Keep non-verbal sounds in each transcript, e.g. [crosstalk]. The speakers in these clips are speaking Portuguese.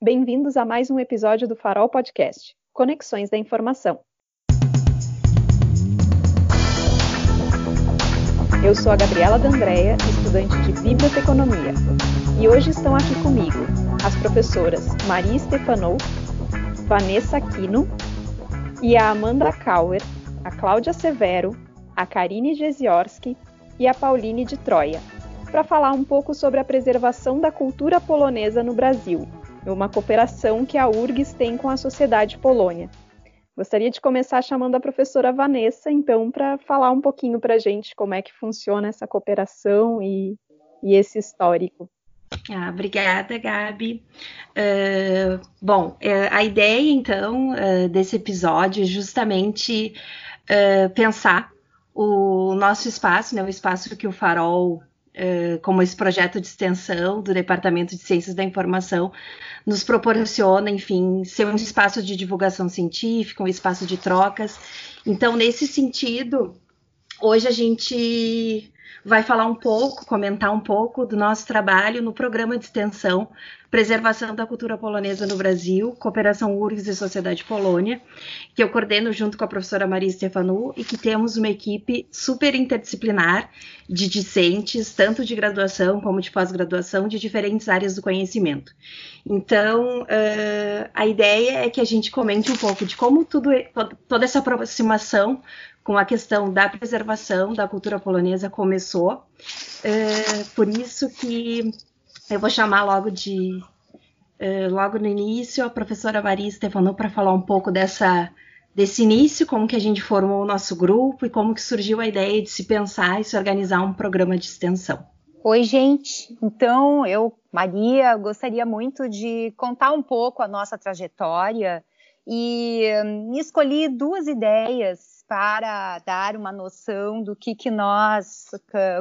Bem-vindos a mais um episódio do Farol Podcast, Conexões da Informação. Eu sou a Gabriela D'Andrea, estudante de Biblioteconomia, e hoje estão aqui comigo as professoras Maria Stefanou, Vanessa Aquino e a Amanda Kauer, a Cláudia Severo, a Karine Jeziorski e a Pauline de Troia, para falar um pouco sobre a preservação da cultura polonesa no Brasil uma cooperação que a URGS tem com a Sociedade Polônia. Gostaria de começar chamando a professora Vanessa, então, para falar um pouquinho para a gente como é que funciona essa cooperação e, e esse histórico. Ah, obrigada, Gabi. Uh, bom, uh, a ideia, então, uh, desse episódio é justamente pensar o nosso espaço, né, o espaço que o Farol como esse projeto de extensão do Departamento de Ciências da Informação nos proporciona, enfim, ser um espaço de divulgação científica, um espaço de trocas. Então, nesse sentido, hoje a gente vai falar um pouco, comentar um pouco do nosso trabalho no programa de extensão Preservação da Cultura Polonesa no Brasil, Cooperação URGS e Sociedade Polônia, que eu coordeno junto com a professora Maria Stefanu e que temos uma equipe super interdisciplinar de discentes, tanto de graduação como de pós-graduação, de diferentes áreas do conhecimento. Então, uh, a ideia é que a gente comente um pouco de como tudo, toda essa aproximação com a questão da preservação da cultura polonesa começou. É, por isso que eu vou chamar logo de é, logo no início a professora Maria Stefanou para falar um pouco dessa desse início, como que a gente formou o nosso grupo e como que surgiu a ideia de se pensar e se organizar um programa de extensão. Oi, gente. Então, eu, Maria, gostaria muito de contar um pouco a nossa trajetória e hum, escolhi duas ideias para dar uma noção do que, que nós,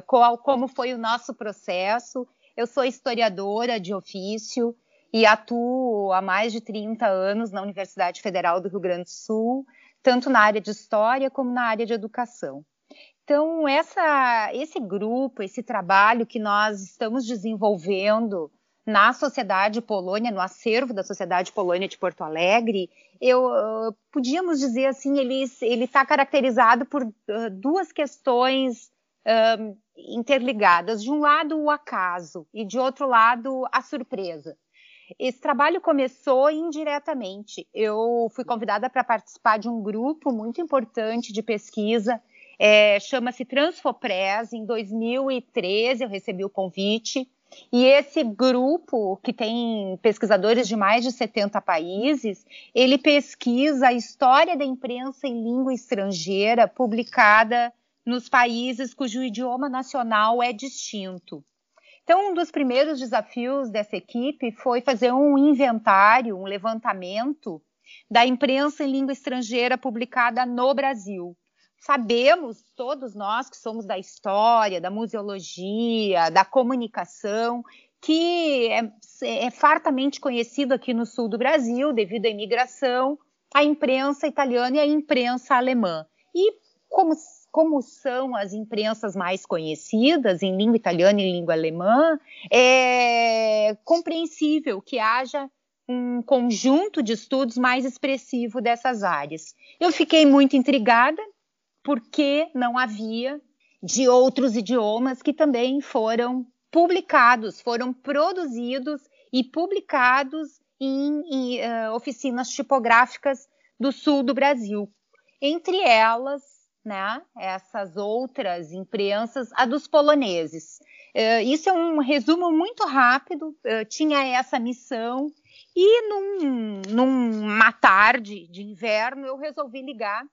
qual, como foi o nosso processo. Eu sou historiadora de ofício e atuo há mais de 30 anos na Universidade Federal do Rio Grande do Sul, tanto na área de história como na área de educação. Então, essa, esse grupo, esse trabalho que nós estamos desenvolvendo na Sociedade Polônia, no acervo da Sociedade Polônia de Porto Alegre, eu uh, podíamos dizer assim, ele está caracterizado por uh, duas questões uh, interligadas. De um lado, o acaso, e de outro lado, a surpresa. Esse trabalho começou indiretamente. Eu fui convidada para participar de um grupo muito importante de pesquisa, é, chama-se Transfopres. Em 2013, eu recebi o convite e esse grupo, que tem pesquisadores de mais de 70 países, ele pesquisa a história da imprensa em língua estrangeira publicada nos países cujo idioma nacional é distinto. Então, um dos primeiros desafios dessa equipe foi fazer um inventário, um levantamento da imprensa em língua estrangeira publicada no Brasil sabemos, todos nós que somos da história, da museologia, da comunicação, que é, é fartamente conhecido aqui no sul do Brasil, devido à imigração, a imprensa italiana e a imprensa alemã. E como, como são as imprensas mais conhecidas em língua italiana e língua alemã, é compreensível que haja um conjunto de estudos mais expressivo dessas áreas. Eu fiquei muito intrigada porque não havia de outros idiomas que também foram publicados, foram produzidos e publicados em, em uh, oficinas tipográficas do sul do Brasil. Entre elas, né, essas outras imprensas, a dos poloneses. Uh, isso é um resumo muito rápido, uh, tinha essa missão, e num, numa tarde de inverno eu resolvi ligar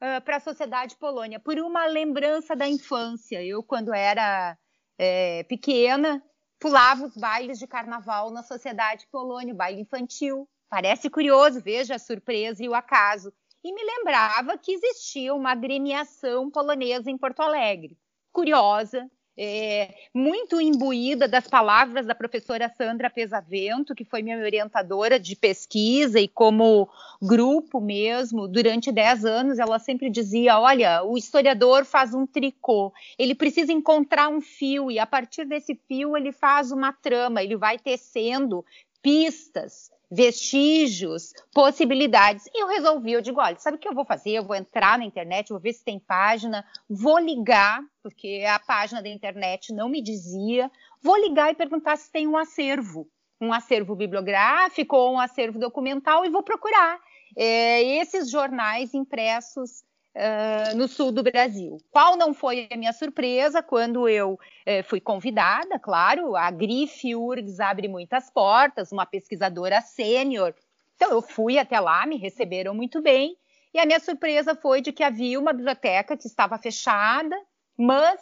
uh, para a sociedade polônia, por uma lembrança da infância. Eu, quando era é, pequena, pulava os bailes de carnaval na sociedade polônia, baile infantil. Parece curioso, veja a surpresa e o acaso. E me lembrava que existia uma agremiação polonesa em Porto Alegre. Curiosa, é, muito imbuída das palavras da professora Sandra Pesavento, que foi minha orientadora de pesquisa e como grupo mesmo, durante 10 anos, ela sempre dizia: olha, o historiador faz um tricô, ele precisa encontrar um fio, e a partir desse fio ele faz uma trama, ele vai tecendo pistas, vestígios, possibilidades. E eu resolvi, eu digo, olha, sabe o que eu vou fazer? Eu vou entrar na internet, vou ver se tem página, vou ligar, porque a página da internet não me dizia, vou ligar e perguntar se tem um acervo, um acervo bibliográfico ou um acervo documental e vou procurar é, esses jornais impressos uh, no sul do Brasil. Qual não foi a minha surpresa quando eu uh, fui convidada, claro, a Grife URGS abre muitas portas, uma pesquisadora sênior. Então eu fui até lá, me receberam muito bem, e a minha surpresa foi de que havia uma biblioteca que estava fechada, mas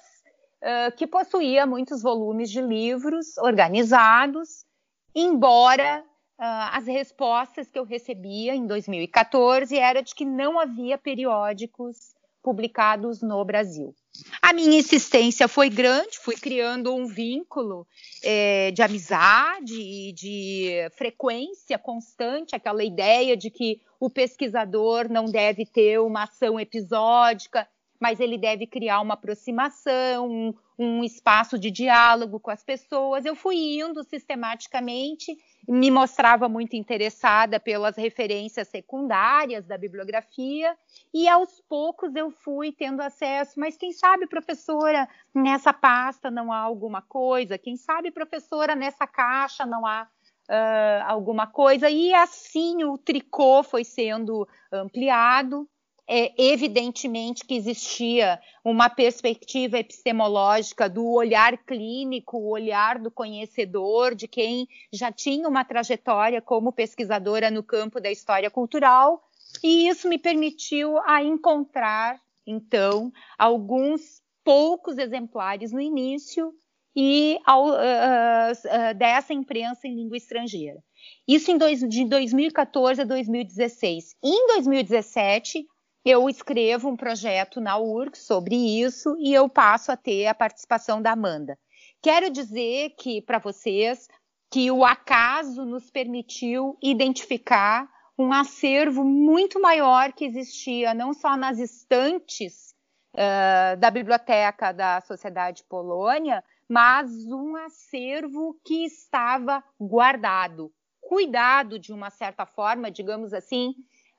uh, que possuía muitos volumes de livros organizados, embora Uh, as respostas que eu recebia em 2014 era de que não havia periódicos publicados no Brasil. A minha insistência foi grande, fui criando um vínculo é, de amizade e de frequência constante, aquela ideia de que o pesquisador não deve ter uma ação episódica, mas ele deve criar uma aproximação, um, um espaço de diálogo com as pessoas. Eu fui indo sistematicamente, me mostrava muito interessada pelas referências secundárias da bibliografia, e aos poucos eu fui tendo acesso. Mas quem sabe, professora, nessa pasta não há alguma coisa? Quem sabe, professora, nessa caixa não há Uh, alguma coisa, e assim o tricô foi sendo ampliado é, evidentemente que existia uma perspectiva epistemológica do olhar clínico, o olhar do conhecedor, de quem já tinha uma trajetória como pesquisadora no campo da história cultural, e isso me permitiu a encontrar, então, alguns poucos exemplares no início e ao, uh, uh, dessa imprensa em língua estrangeira. Isso em dois, de 2014 a 2016. Em 2017, eu escrevo um projeto na URC sobre isso e eu passo a ter a participação da Amanda. Quero dizer que para vocês que o acaso nos permitiu identificar um acervo muito maior que existia não só nas estantes uh, da biblioteca da Sociedade Polônia, mas um acervo que estava guardado, cuidado de uma certa forma, digamos assim,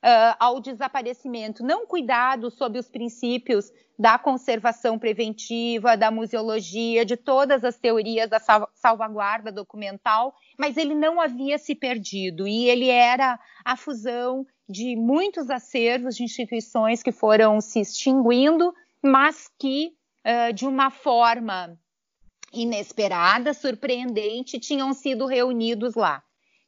uh, ao desaparecimento, não cuidado sob os princípios da conservação preventiva, da museologia, de todas as teorias da salvaguarda documental, mas ele não havia se perdido e ele era a fusão de muitos acervos de instituições que foram se extinguindo, mas que, uh, de uma forma inesperada, surpreendente, tinham sido reunidos lá.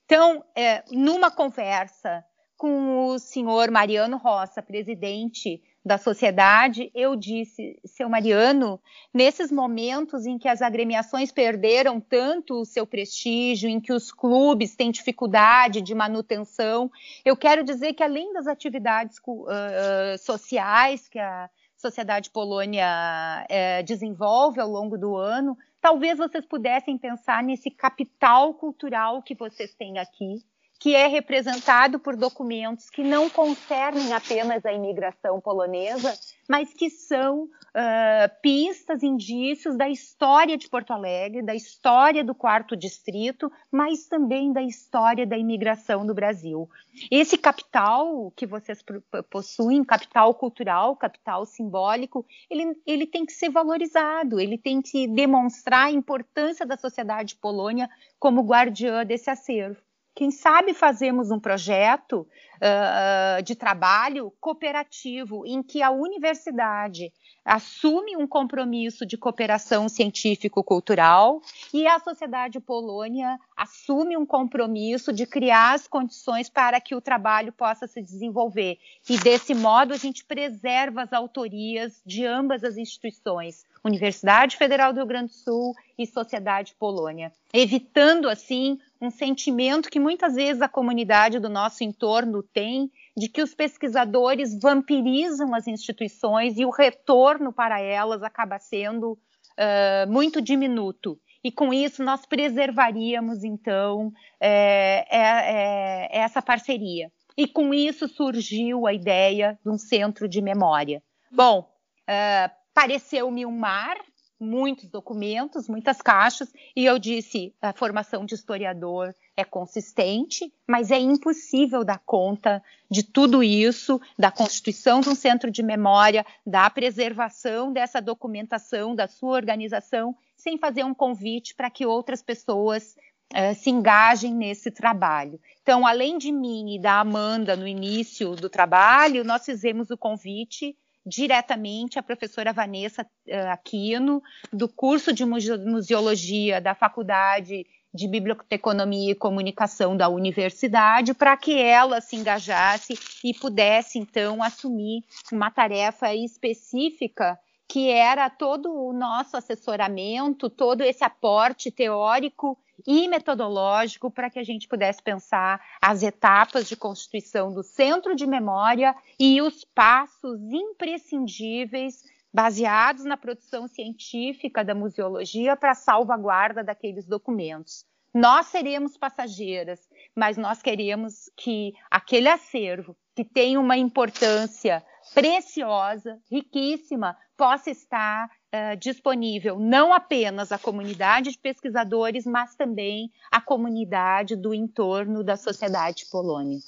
Então, é, numa conversa com o senhor Mariano Roça, presidente da sociedade, eu disse, seu Mariano, nesses momentos em que as agremiações perderam tanto o seu prestígio, em que os clubes têm dificuldade de manutenção, eu quero dizer que além das atividades uh, sociais que a Sociedade Polônia uh, desenvolve ao longo do ano, talvez vocês pudessem pensar nesse capital cultural que vocês têm aqui, que é representado por documentos que não concernem apenas a imigração polonesa, mas que são uh, pistas, indícios da história de Porto Alegre, da história do quarto distrito, mas também da história da imigração do Brasil. Esse capital que vocês possuem, capital cultural, capital simbólico, ele, ele tem que ser valorizado, ele tem que demonstrar a importância da sociedade polônia como guardiã desse acervo. Quem sabe fazemos um projeto uh, de trabalho cooperativo em que a universidade assume um compromisso de cooperação científico-cultural e a sociedade polônia assume um compromisso de criar as condições para que o trabalho possa se desenvolver. E desse modo a gente preserva as autorias de ambas as instituições, Universidade Federal do Rio Grande do Sul e Sociedade Polônia, evitando assim um sentimento que muitas vezes a comunidade do nosso entorno tem de que os pesquisadores vampirizam as instituições e o retorno para elas acaba sendo uh, muito diminuto. E com isso nós preservaríamos então é, é, é, essa parceria. E com isso surgiu a ideia de um centro de memória. Bom, uh, pareceu-me um mar muitos documentos, muitas caixas, e eu disse: a formação de historiador é consistente, mas é impossível dar conta de tudo isso, da constituição de um centro de memória, da preservação dessa documentação, da sua organização, sem fazer um convite para que outras pessoas uh, se engajem nesse trabalho. Então, além de mim e da Amanda no início do trabalho, nós fizemos o convite diretamente à professora Vanessa uh, Aquino, do curso de museologia da Faculdade de Biblioteconomia e Comunicação da universidade, para que ela se engajasse e pudesse, então, assumir uma tarefa específica que era todo o nosso assessoramento, todo esse aporte teórico e metodológico para que a gente pudesse pensar as etapas de constituição do centro de memória e os passos imprescindíveis baseados na produção científica da museologia para a salvaguarda daqueles documentos. Nós seremos passageiras, mas nós queremos que aquele acervo, que tem uma importância preciosa, riquíssima, possa estar uh, disponível não apenas à comunidade de pesquisadores, mas também à comunidade do entorno da sociedade polônia.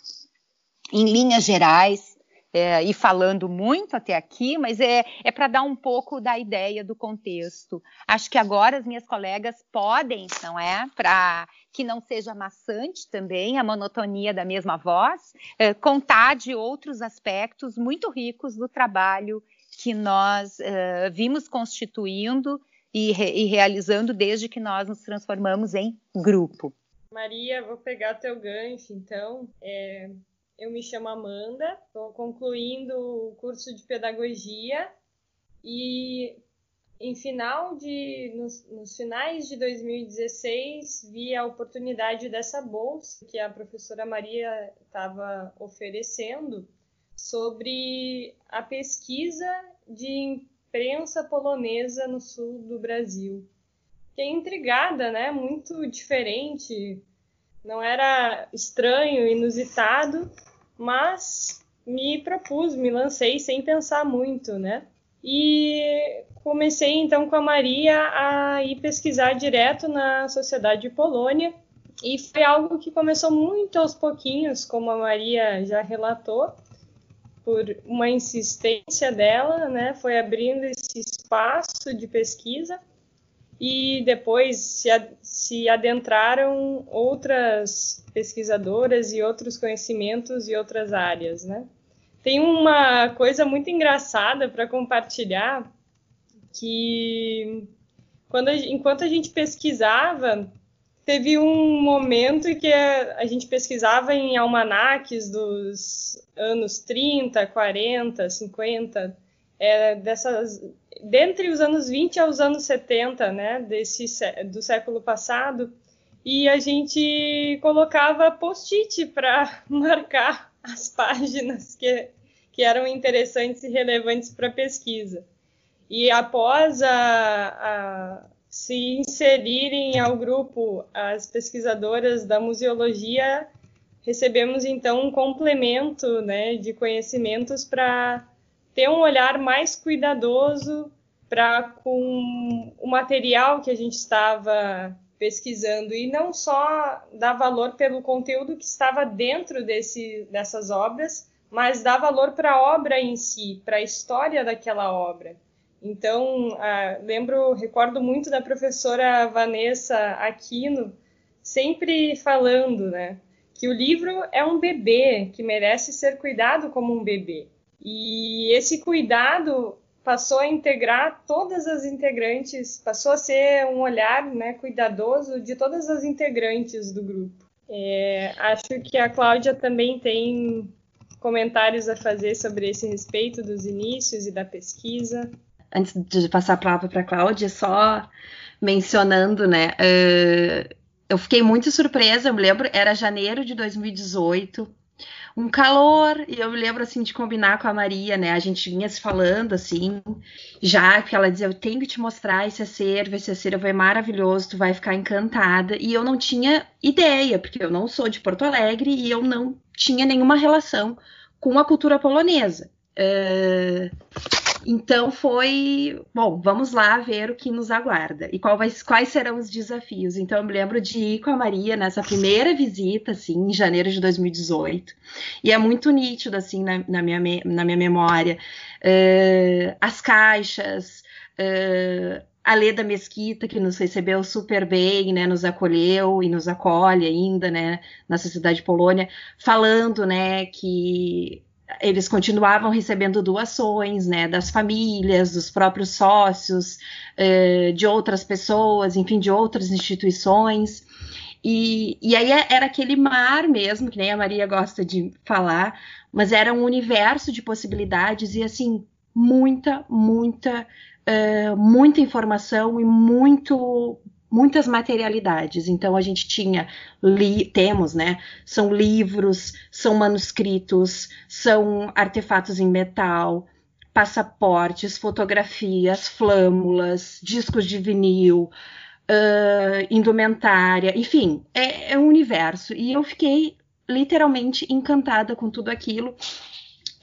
Em linhas gerais, é, e falando muito até aqui, mas é, é para dar um pouco da ideia do contexto. Acho que agora as minhas colegas podem, não é? Para que não seja maçante também a monotonia da mesma voz, é, contar de outros aspectos muito ricos do trabalho que nós é, vimos constituindo e, re, e realizando desde que nós nos transformamos em grupo. Maria, vou pegar teu gancho, então. É, eu me chamo Amanda, estou concluindo o curso de pedagogia e em final de nos, nos, finais de 2016 vi a oportunidade dessa bolsa que a professora Maria estava oferecendo sobre a pesquisa de imprensa polonesa no sul do Brasil. Fiquei intrigada, né? Muito diferente, não era estranho, inusitado, mas me propus, me lancei sem pensar muito, né? E comecei então com a Maria a ir pesquisar direto na Sociedade de Polônia. E foi algo que começou muito aos pouquinhos, como a Maria já relatou, por uma insistência dela, né? Foi abrindo esse espaço de pesquisa e depois se, se adentraram outras pesquisadoras e outros conhecimentos e outras áreas, né? Tem uma coisa muito engraçada para compartilhar que quando a, enquanto a gente pesquisava, teve um momento que a, a gente pesquisava em almanaques dos anos 30, 40, 50, é, dessas dentre os anos 20 aos anos 70, né, desse do século passado, e a gente colocava post-it para [laughs] marcar as páginas que, que eram interessantes e relevantes para a pesquisa. E após a, a se inserirem ao grupo as pesquisadoras da museologia, recebemos então um complemento né, de conhecimentos para ter um olhar mais cuidadoso para com o material que a gente estava pesquisando e não só dar valor pelo conteúdo que estava dentro desse, dessas obras, mas dar valor para a obra em si, para a história daquela obra. Então, ah, lembro, recordo muito da professora Vanessa Aquino sempre falando, né, que o livro é um bebê que merece ser cuidado como um bebê. E esse cuidado passou a integrar todas as integrantes, passou a ser um olhar né, cuidadoso de todas as integrantes do grupo. É, acho que a Cláudia também tem comentários a fazer sobre esse respeito dos inícios e da pesquisa. Antes de passar a palavra para a Cláudia, só mencionando, né? Uh, eu fiquei muito surpresa, eu me lembro, era janeiro de 2018 um calor, e eu me lembro assim de combinar com a Maria, né? A gente vinha se falando assim, já que ela dizia: Eu tenho que te mostrar esse acervo, esse acervo é maravilhoso, tu vai ficar encantada. E eu não tinha ideia, porque eu não sou de Porto Alegre e eu não tinha nenhuma relação com a cultura polonesa. Uh, Então foi, bom, vamos lá ver o que nos aguarda e vai, quais serão os desafios. Então eu me lembro de ir com a Maria nessa primeira visita, assim, em janeiro de 2018, e é muito nítido, assim, na, na minha, na minha memória, uh, as caixas, uh, a Leda Mesquita, que nos recebeu super bem, né, nos acolheu e nos acolhe ainda, né, na Sociedade Polônia, falando, né, que eles continuavam recebendo doações, né, das famílias, dos próprios sócios, eh, de outras pessoas, enfim, de outras instituições. E, e aí é, era aquele mar mesmo, que nem a Maria gosta de falar, mas era um universo de possibilidades e, assim, muita, muita, uh, muita informação e muito muitas materialidades. Então a gente tinha li, temos, né? São livros, são manuscritos, são artefatos em metal, passaportes, fotografias, flâmulas, discos de vinil, uh, indumentária, enfim, é, é um universo. E eu fiquei literalmente encantada com tudo aquilo.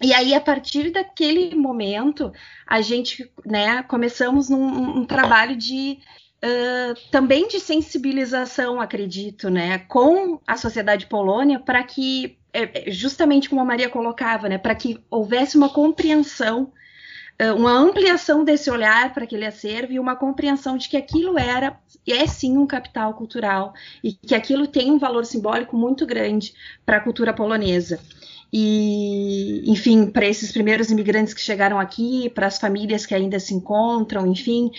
E aí, a partir daquele momento, a gente, né, começamos num um trabalho de Uh, também de sensibilização, acredito, né, com a sociedade polônia, para que, é, é, justamente como a Maria colocava, né, para que houvesse uma compreensão, uh, uma ampliação desse olhar para aquele acervo e uma compreensão de que aquilo era, é sim um capital cultural e que aquilo tem um valor simbólico muito grande para a cultura polonesa e, enfim, para esses primeiros imigrantes que chegaram aqui, para as famílias que ainda se encontram, enfim,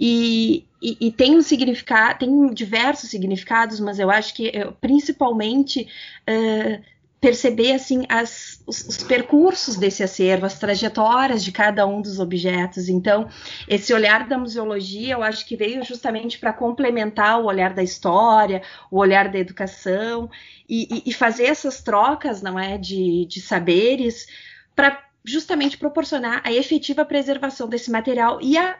e, e, e, tem um significado, tem diversos significados, mas eu acho que eh, principalmente uh, perceber assim as, os, os, percursos desse acervo, as trajetórias de cada um dos objetos. Então, esse olhar da museologia, eu acho que veio justamente para complementar o olhar da história, o olhar da educação e, e fazer essas trocas, não é, de, de saberes para justamente proporcionar a efetiva preservação desse material e a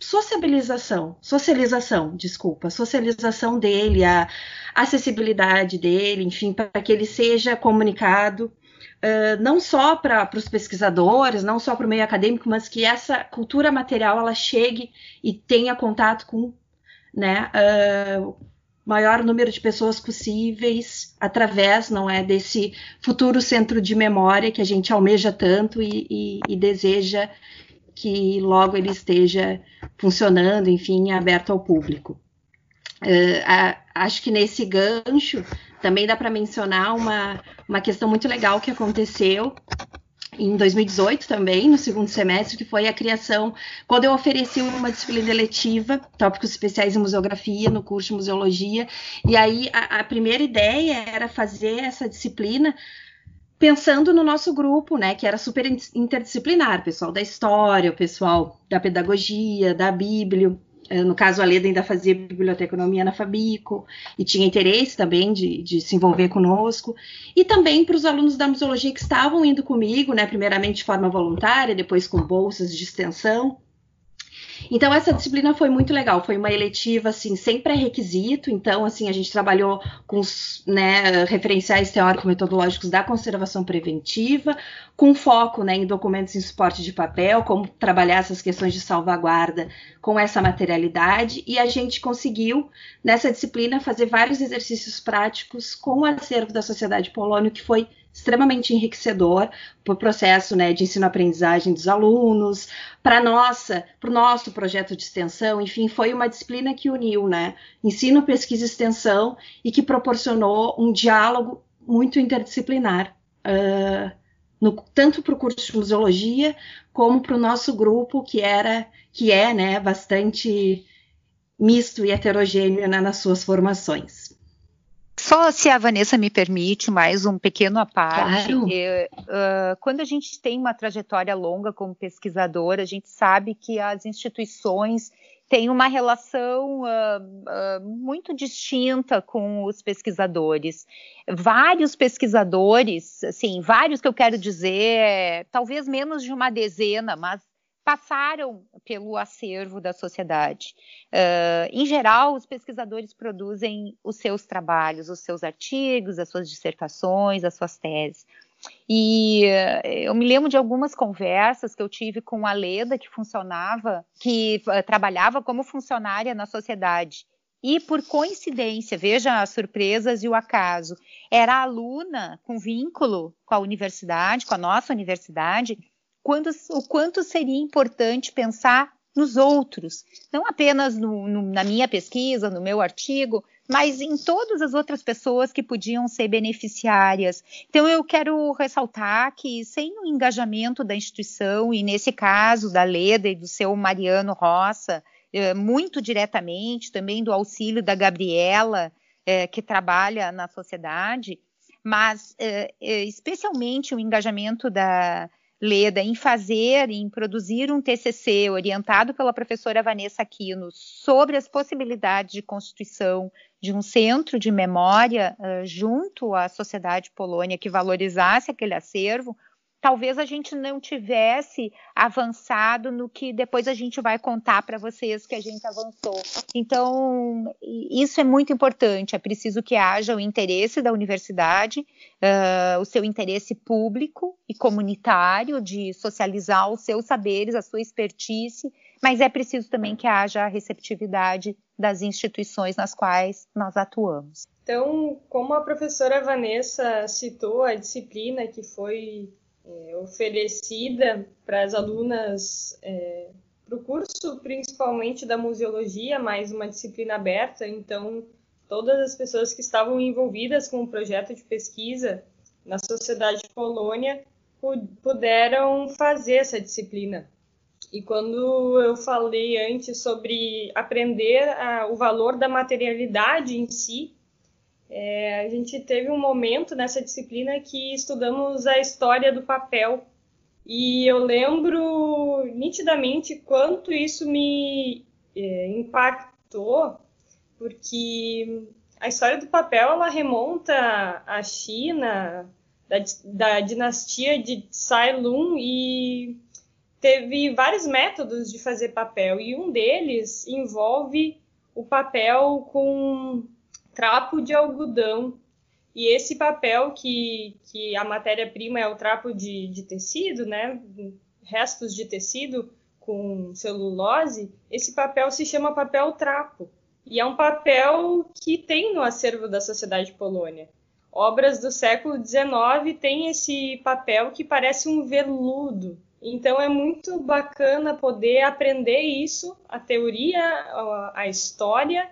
sociabilização, socialização, desculpa, socialização dele, a acessibilidade dele, enfim, para que ele seja comunicado uh, não só para os pesquisadores, não só para o meio acadêmico, mas que essa cultura material ela chegue e tenha contato com né, uh, maior número de pessoas possíveis através, não é, desse futuro centro de memória que a gente almeja tanto e, e, e deseja que logo ele esteja funcionando, enfim, aberto ao público. Uh, a, acho que nesse gancho também dá para mencionar uma, uma questão muito legal que aconteceu em 2018 também, no segundo semestre, que foi a criação, quando eu ofereci uma disciplina eletiva, tópicos especiais em museografia, no curso de museologia, e aí a, a primeira ideia era fazer essa disciplina pensando no nosso grupo, né, que era super interdisciplinar, pessoal da história, o pessoal da pedagogia, da Bíblia, eh, no caso a Leda ainda fazia biblioteconomia na Fabico e tinha interesse também de, de se envolver conosco, e também para os alunos da museologia que estavam indo comigo, né, primeiramente de forma voluntária, depois com bolsas de extensão, então essa disciplina foi muito legal, foi uma eletiva assim sem pré-requisito, então assim a gente trabalhou com os né, referenciais teórico-metodológicos da conservação preventiva, com foco né, em documentos em suporte de papel, como trabalhar essas questões de salvaguarda com essa materialidade, e a gente conseguiu nessa disciplina fazer vários exercícios práticos com o acervo da Sociedade Polônio, que foi extremamente enriquecedor para o processo né, de ensino-aprendizagem dos alunos, para nossa, para o nosso projeto de extensão, enfim, foi uma disciplina que uniu, né, ensino, pesquisa e extensão e que proporcionou um diálogo muito interdisciplinar, uh, no, tanto para o curso de museologia como para o nosso grupo que era, que é, né, bastante misto e heterogêneo né, nas suas formações. Só se a Vanessa me permite mais um pequeno à parte. Claro. uh, quando a gente tem uma trajetória longa como pesquisadora, a gente sabe que as instituições têm uma relação uh, uh, muito distinta com os pesquisadores. Vários pesquisadores, assim, vários que eu quero dizer, talvez menos de uma dezena, mas passaram pelo acervo da sociedade. Uh, em geral, os pesquisadores produzem os seus trabalhos, os seus artigos, as suas dissertações, as suas teses. E eh, eu me lembro de algumas conversas que eu tive com a Leda, que funcionava, que uh, trabalhava como funcionária na sociedade. E por coincidência, veja as surpresas e o acaso, era aluna com vínculo com a universidade, com a nossa universidade, o quanto seria importante pensar nos outros, não apenas no, no, na minha pesquisa, no meu artigo, mas em todas as outras pessoas que podiam ser beneficiárias. Então, eu quero ressaltar que, sem o engajamento da instituição, e nesse caso da Leda e do seu Mariano Roça, eh, muito diretamente, também do auxílio da Gabriela, eh, que trabalha na sociedade, mas eh, especialmente o engajamento da, Leda em fazer, em produzir um TCC orientado pela professora Vanessa Aquino sobre as possibilidades de constituição de um centro de memória uh, junto à sociedade polônia que valorizasse aquele acervo, talvez a gente não tivesse avançado no que depois a gente vai contar para vocês que a gente avançou. Então, isso é muito importante. É preciso que haja o interesse da universidade, uh, o seu interesse público e comunitário de socializar os seus saberes, a sua expertise, mas é preciso também que haja a receptividade das instituições nas quais nós atuamos. Então, como a professora Vanessa citou a disciplina que foi é, oferecida para as alunas é, para o curso, principalmente da museologia, mais uma disciplina aberta, então todas as pessoas que estavam envolvidas com o projeto de pesquisa na Sociedade Polônia puderam fazer essa disciplina. E quando eu falei antes sobre aprender a, o valor da materialidade em si, é, a gente teve um momento nessa disciplina que estudamos a história do papel. E eu lembro nitidamente quanto isso me é, impactou, porque a história do papel ela remonta à China, da, da dinastia de Tsai Lun, e teve vários métodos de fazer papel, e um deles envolve o papel com trapo de algodão. E esse papel que, que a matéria-prima é o trapo de, de tecido, né? Restos de tecido com celulose, esse papel se chama papel trapo. E é um papel que tem no acervo da Sociedade Polônia. Obras do século XIX têm esse papel que parece um veludo. Então é muito bacana poder aprender isso, a teoria, a história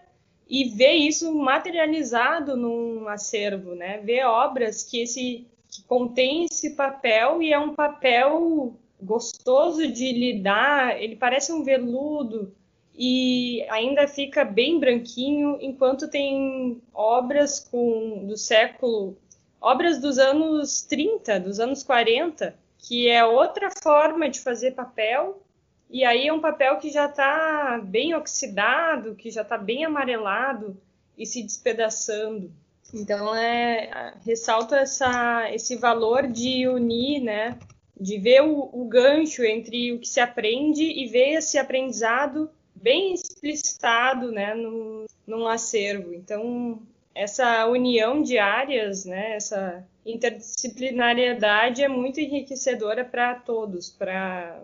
e ver isso materializado num acervo, né? Ver obras que esse que contém esse papel e é um papel gostoso de lidar, ele parece um veludo e ainda fica bem branquinho, enquanto tem obras com do século, obras dos anos 30, dos anos 40, que é outra forma de fazer papel e aí é um papel que já está bem oxidado, que já está bem amarelado e se despedaçando. Então é ressalta essa, esse valor de unir, né? De ver o, o gancho entre o que se aprende e ver esse aprendizado bem explicitado, né? No, num acervo. Então essa união de áreas, né? Essa interdisciplinariedade é muito enriquecedora para todos, para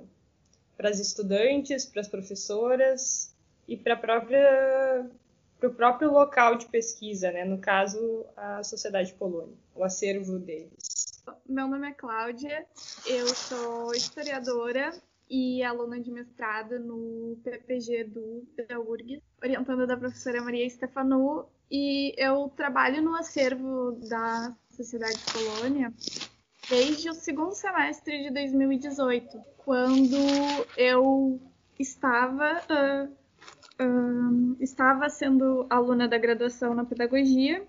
para as estudantes, para as professoras e para o próprio local de pesquisa, né? no caso, a Sociedade Polônia, o acervo deles. Meu nome é Cláudia, eu sou historiadora e aluna de mestrado no PPG do da URGS, orientando da professora Maria Stefanu, e eu trabalho no acervo da Sociedade Polônia desde o segundo semestre de 2018, quando eu estava uh, estava sendo aluna da graduação na pedagogia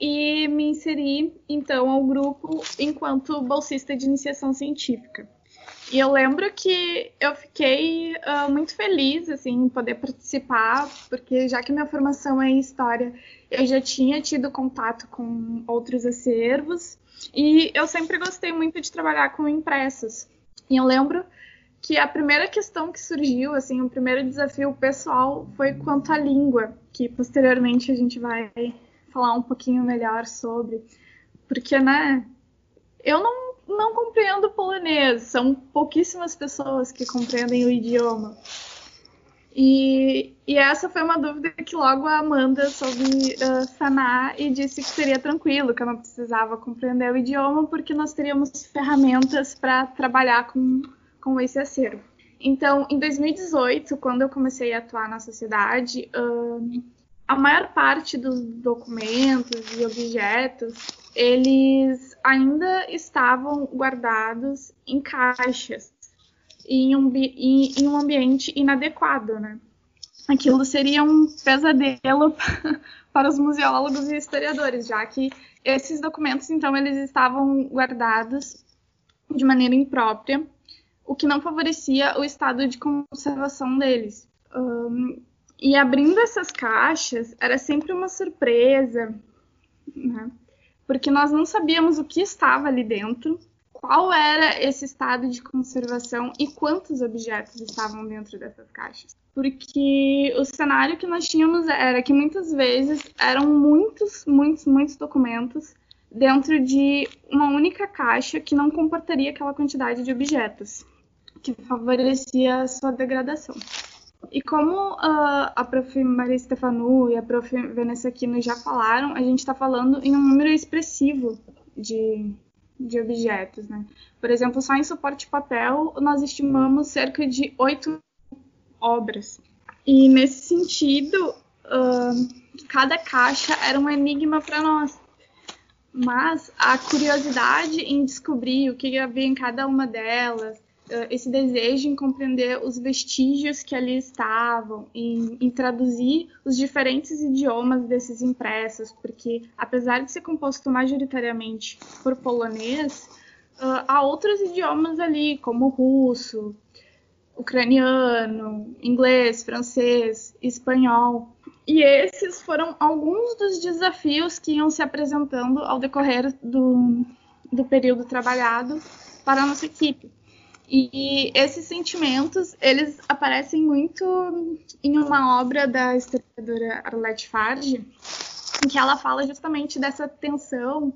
e me inseri então ao grupo enquanto bolsista de iniciação científica. E eu lembro que eu fiquei uh, muito feliz assim, em poder participar, porque já que minha formação é em história, eu já tinha tido contato com outros acervos e eu sempre gostei muito de trabalhar com impressos. E eu lembro que a primeira questão que surgiu, assim, o primeiro desafio pessoal foi quanto à língua, que posteriormente a gente vai falar um pouquinho melhor sobre, porque, né, Eu não, não compreendo polonês, são pouquíssimas pessoas que compreendem o idioma. E, e, essa foi uma dúvida que logo a Amanda soube uh, sanar e disse que seria tranquilo, que eu não precisava compreender o idioma, porque nós teríamos ferramentas para trabalhar com, com esse acervo. Então, em 2018, quando eu comecei a atuar na sociedade, uh, a maior parte dos documentos e objetos, eles ainda estavam guardados em caixas em um, em, em um ambiente inadequado, né? Aquilo seria um pesadelo [laughs] para os museólogos e historiadores, já que esses documentos, então, eles estavam guardados de maneira imprópria, o que não favorecia o estado de conservação deles. Um, e abrindo essas caixas era sempre uma surpresa, né? porque nós não sabíamos o que estava ali dentro qual era esse estado de conservação e quantos objetos estavam dentro dessas caixas. Porque o cenário que nós tínhamos era que muitas vezes eram muitos, muitos, muitos documentos dentro de uma única caixa que não comportaria aquela quantidade de objetos, que favorecia a sua degradação. E como uh, a prof. Maria Stefanu e a prof. Vanessa Aquino já falaram, a gente está falando em um número expressivo de, de objetos. Né? Por exemplo, só em suporte papel nós estimamos cerca de oito obras. E nesse sentido, uh, cada caixa era um enigma para nós. Mas a curiosidade em descobrir o que havia em cada uma delas, esse desejo em compreender os vestígios que ali estavam, em, em, traduzir os diferentes idiomas desses impressos, porque apesar de ser composto majoritariamente por polonês, uh, há outros idiomas ali, como russo, ucraniano, inglês, francês, espanhol. E esses foram alguns dos desafios que iam se apresentando ao decorrer do, do período trabalhado para a nossa equipe. E esses sentimentos, eles aparecem muito em uma obra da historiadora Arlette Farge, em que ela fala justamente dessa tensão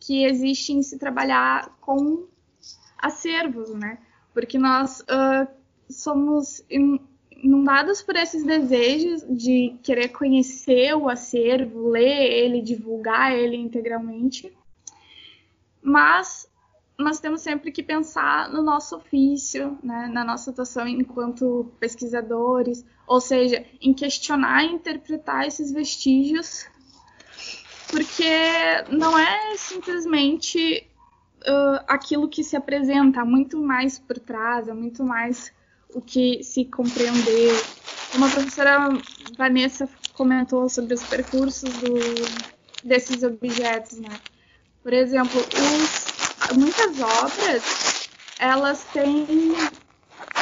que existe em se trabalhar com acervos, né? Porque nós uh, somos inundados por esses desejos de querer conhecer o acervo, ler ele, divulgar ele integralmente, mas nós temos sempre que pensar no nosso ofício, né, na nossa atuação enquanto pesquisadores, ou seja, em questionar e interpretar esses vestígios, porque não é simplesmente uh, aquilo que se apresenta, há muito mais por trás, há muito mais o que se compreender. Como a professora Vanessa comentou sobre os percursos do, desses objetos, né? Por exemplo, os muitas obras elas têm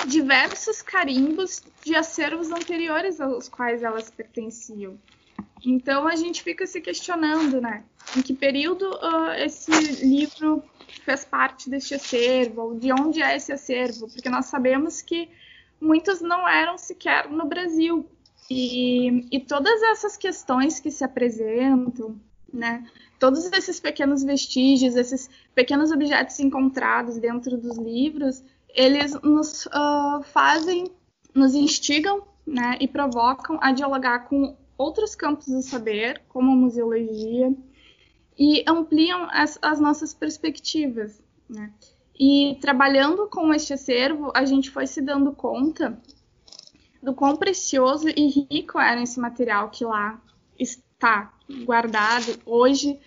diversos carimbos de acervos anteriores aos quais elas pertenciam. Então a gente fica se questionando, né? Em que período uh, esse livro fez parte deste acervo, ou de onde é esse acervo? Porque nós sabemos que muitos não eram sequer no Brasil. E, e todas essas questões que se apresentam, né? todos esses pequenos vestígios, esses pequenos objetos encontrados dentro dos livros, eles nos uh, fazem, nos instigam né, e provocam a dialogar com outros campos do saber, como a museologia, e ampliam as, as nossas perspectivas. Né? E trabalhando com este acervo, a gente foi se dando conta do quão precioso e rico era esse material que lá está guardado. Hoje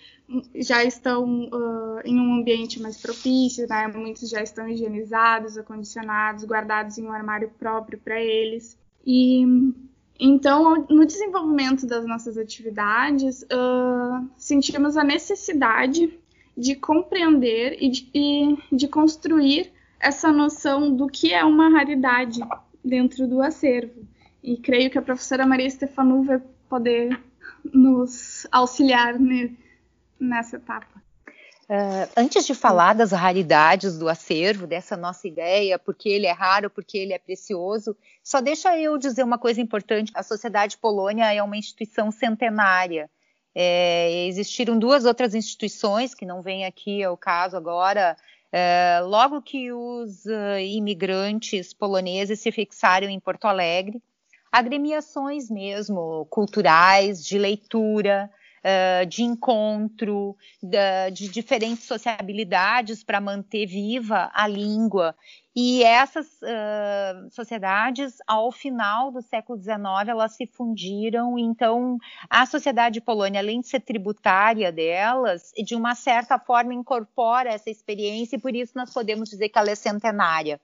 já estão uh, em um ambiente mais propício, né? muitos já estão higienizados, acondicionados, guardados em um armário próprio para eles. E então, no desenvolvimento das nossas atividades, uh, sentimos a necessidade de compreender e de, e de construir essa noção do que é uma raridade dentro do acervo. E creio que a professora Maria Stefanu vai poder nos auxiliar nessa etapa. Uh, antes de falar das raridades do acervo, dessa nossa ideia, porque ele é raro, porque ele é precioso, só deixa eu dizer uma coisa importante: a Sociedade Polônia é uma instituição centenária. É, existiram duas outras instituições, que não vem aqui ao caso agora, é, logo que os uh, imigrantes poloneses se fixaram em Porto Alegre, agremiações mesmo, culturais, de leitura, uh, de encontro, de, de diferentes sociabilidades para manter viva a língua. E essas uh, sociedades, ao final do século XIX, elas se fundiram. Então, a sociedade polônia, além de ser tributária delas, de uma certa forma incorpora essa experiência e por isso nós podemos dizer que ela é centenária.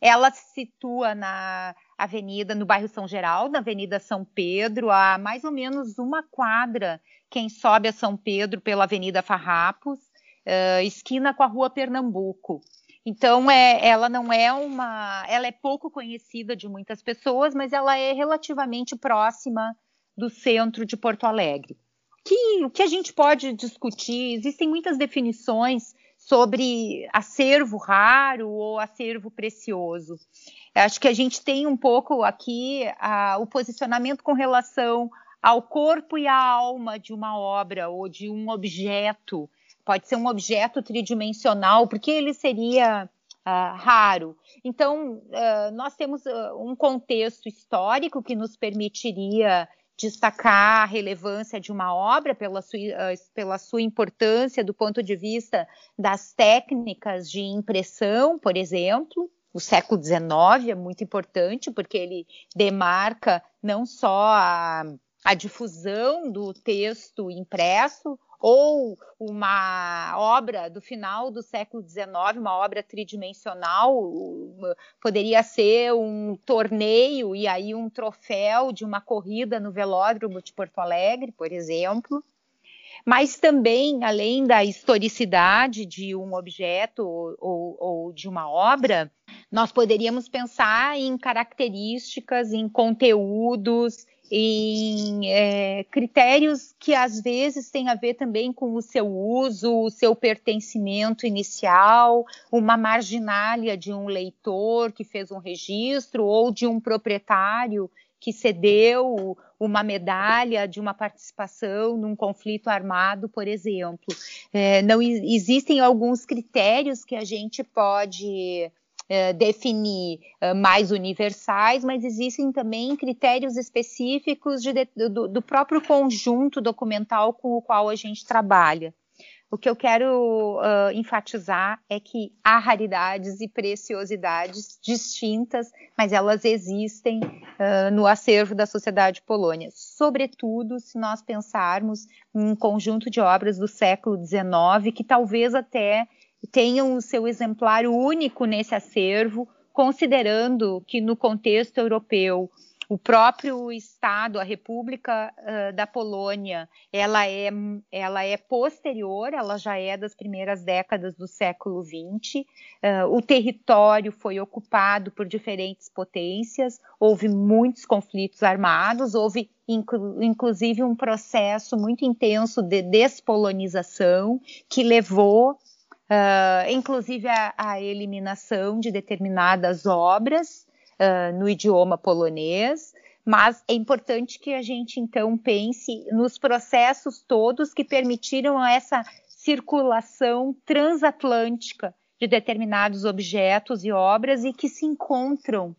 Ela se situa na avenida, no bairro São Geraldo, na Avenida São Pedro, a mais ou menos uma quadra quem sobe a São Pedro pela Avenida Farrapos, uh, esquina com a Rua Pernambuco. Então, é, ela não é uma. Ela é pouco conhecida de muitas pessoas, mas ela é relativamente próxima do centro de Porto Alegre. Que, o que a gente pode discutir? Existem muitas definições sobre acervo raro ou acervo precioso. Acho que a gente tem um pouco aqui a, o posicionamento com relação ao corpo e à alma de uma obra ou de um objeto. Pode ser um objeto tridimensional, porque ele seria uh, raro. Então, uh, nós temos uh, um contexto histórico que nos permitiria destacar a relevância de uma obra pela sua, pela sua importância do ponto de vista das técnicas de impressão, por exemplo. O século XIX é muito importante porque ele demarca não só a a difusão do texto impresso ou uma obra do final do século XIX, uma obra tridimensional, poderia ser um torneio e aí um troféu de uma corrida no velódromo de Porto Alegre, por exemplo. Mas também, além da historicidade de um objeto ou, ou, ou de uma obra, nós poderíamos pensar em características, em conteúdos, em é, critérios que às vezes têm a ver também com o seu uso, o seu pertencimento inicial, uma marginália de um leitor que fez um registro ou de um proprietário que cedeu uma medalha de uma participação num conflito armado, por exemplo. É, não existem alguns critérios que a gente pode eh, definir uh, mais universais, mas existem também critérios específicos de, do, do, próprio conjunto documental com o qual a gente trabalha. O que eu quero uh, enfatizar é que há raridades e preciosidades distintas, mas elas existem no acervo da sociedade polônia. Sobretudo se nós pensarmos em um conjunto de obras do século XIX que talvez até tenham o seu exemplar único nesse acervo, considerando que no contexto europeu o próprio Estado, a República uh, da Polônia, ela é, ela é posterior, ela já é das primeiras décadas do século XX. Uh, o território foi ocupado por diferentes potências, houve muitos conflitos armados, houve inclu inclusive um processo muito intenso de despolonização que levou uh, inclusive a, a, eliminação de determinadas obras uh, no idioma polonês, mas é importante que a gente então pense nos processos todos que permitiram essa circulação transatlântica de determinados objetos e obras e que se encontram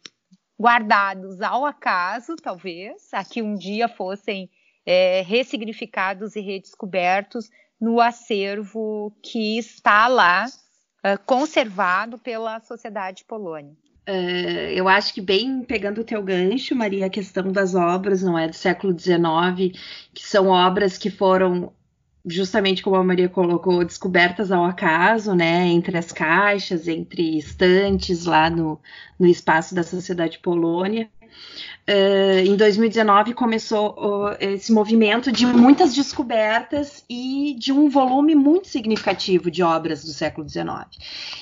guardados ao acaso, talvez, a que um dia fossem é, ressignificados e redescobertos no acervo que está lá uh, conservado pela Sociedade Polônia. Uh, eu acho que bem pegando o teu gancho, Maria, a questão das obras, não é, do século XIX, que são obras que foram justamente como a Maria colocou, descobertas ao acaso, né, entre as caixas, entre estantes lá no, no espaço da Sociedade Polônia. Uh, em 2019 começou uh, esse movimento de muitas descobertas e de um volume muito significativo de obras do século XIX.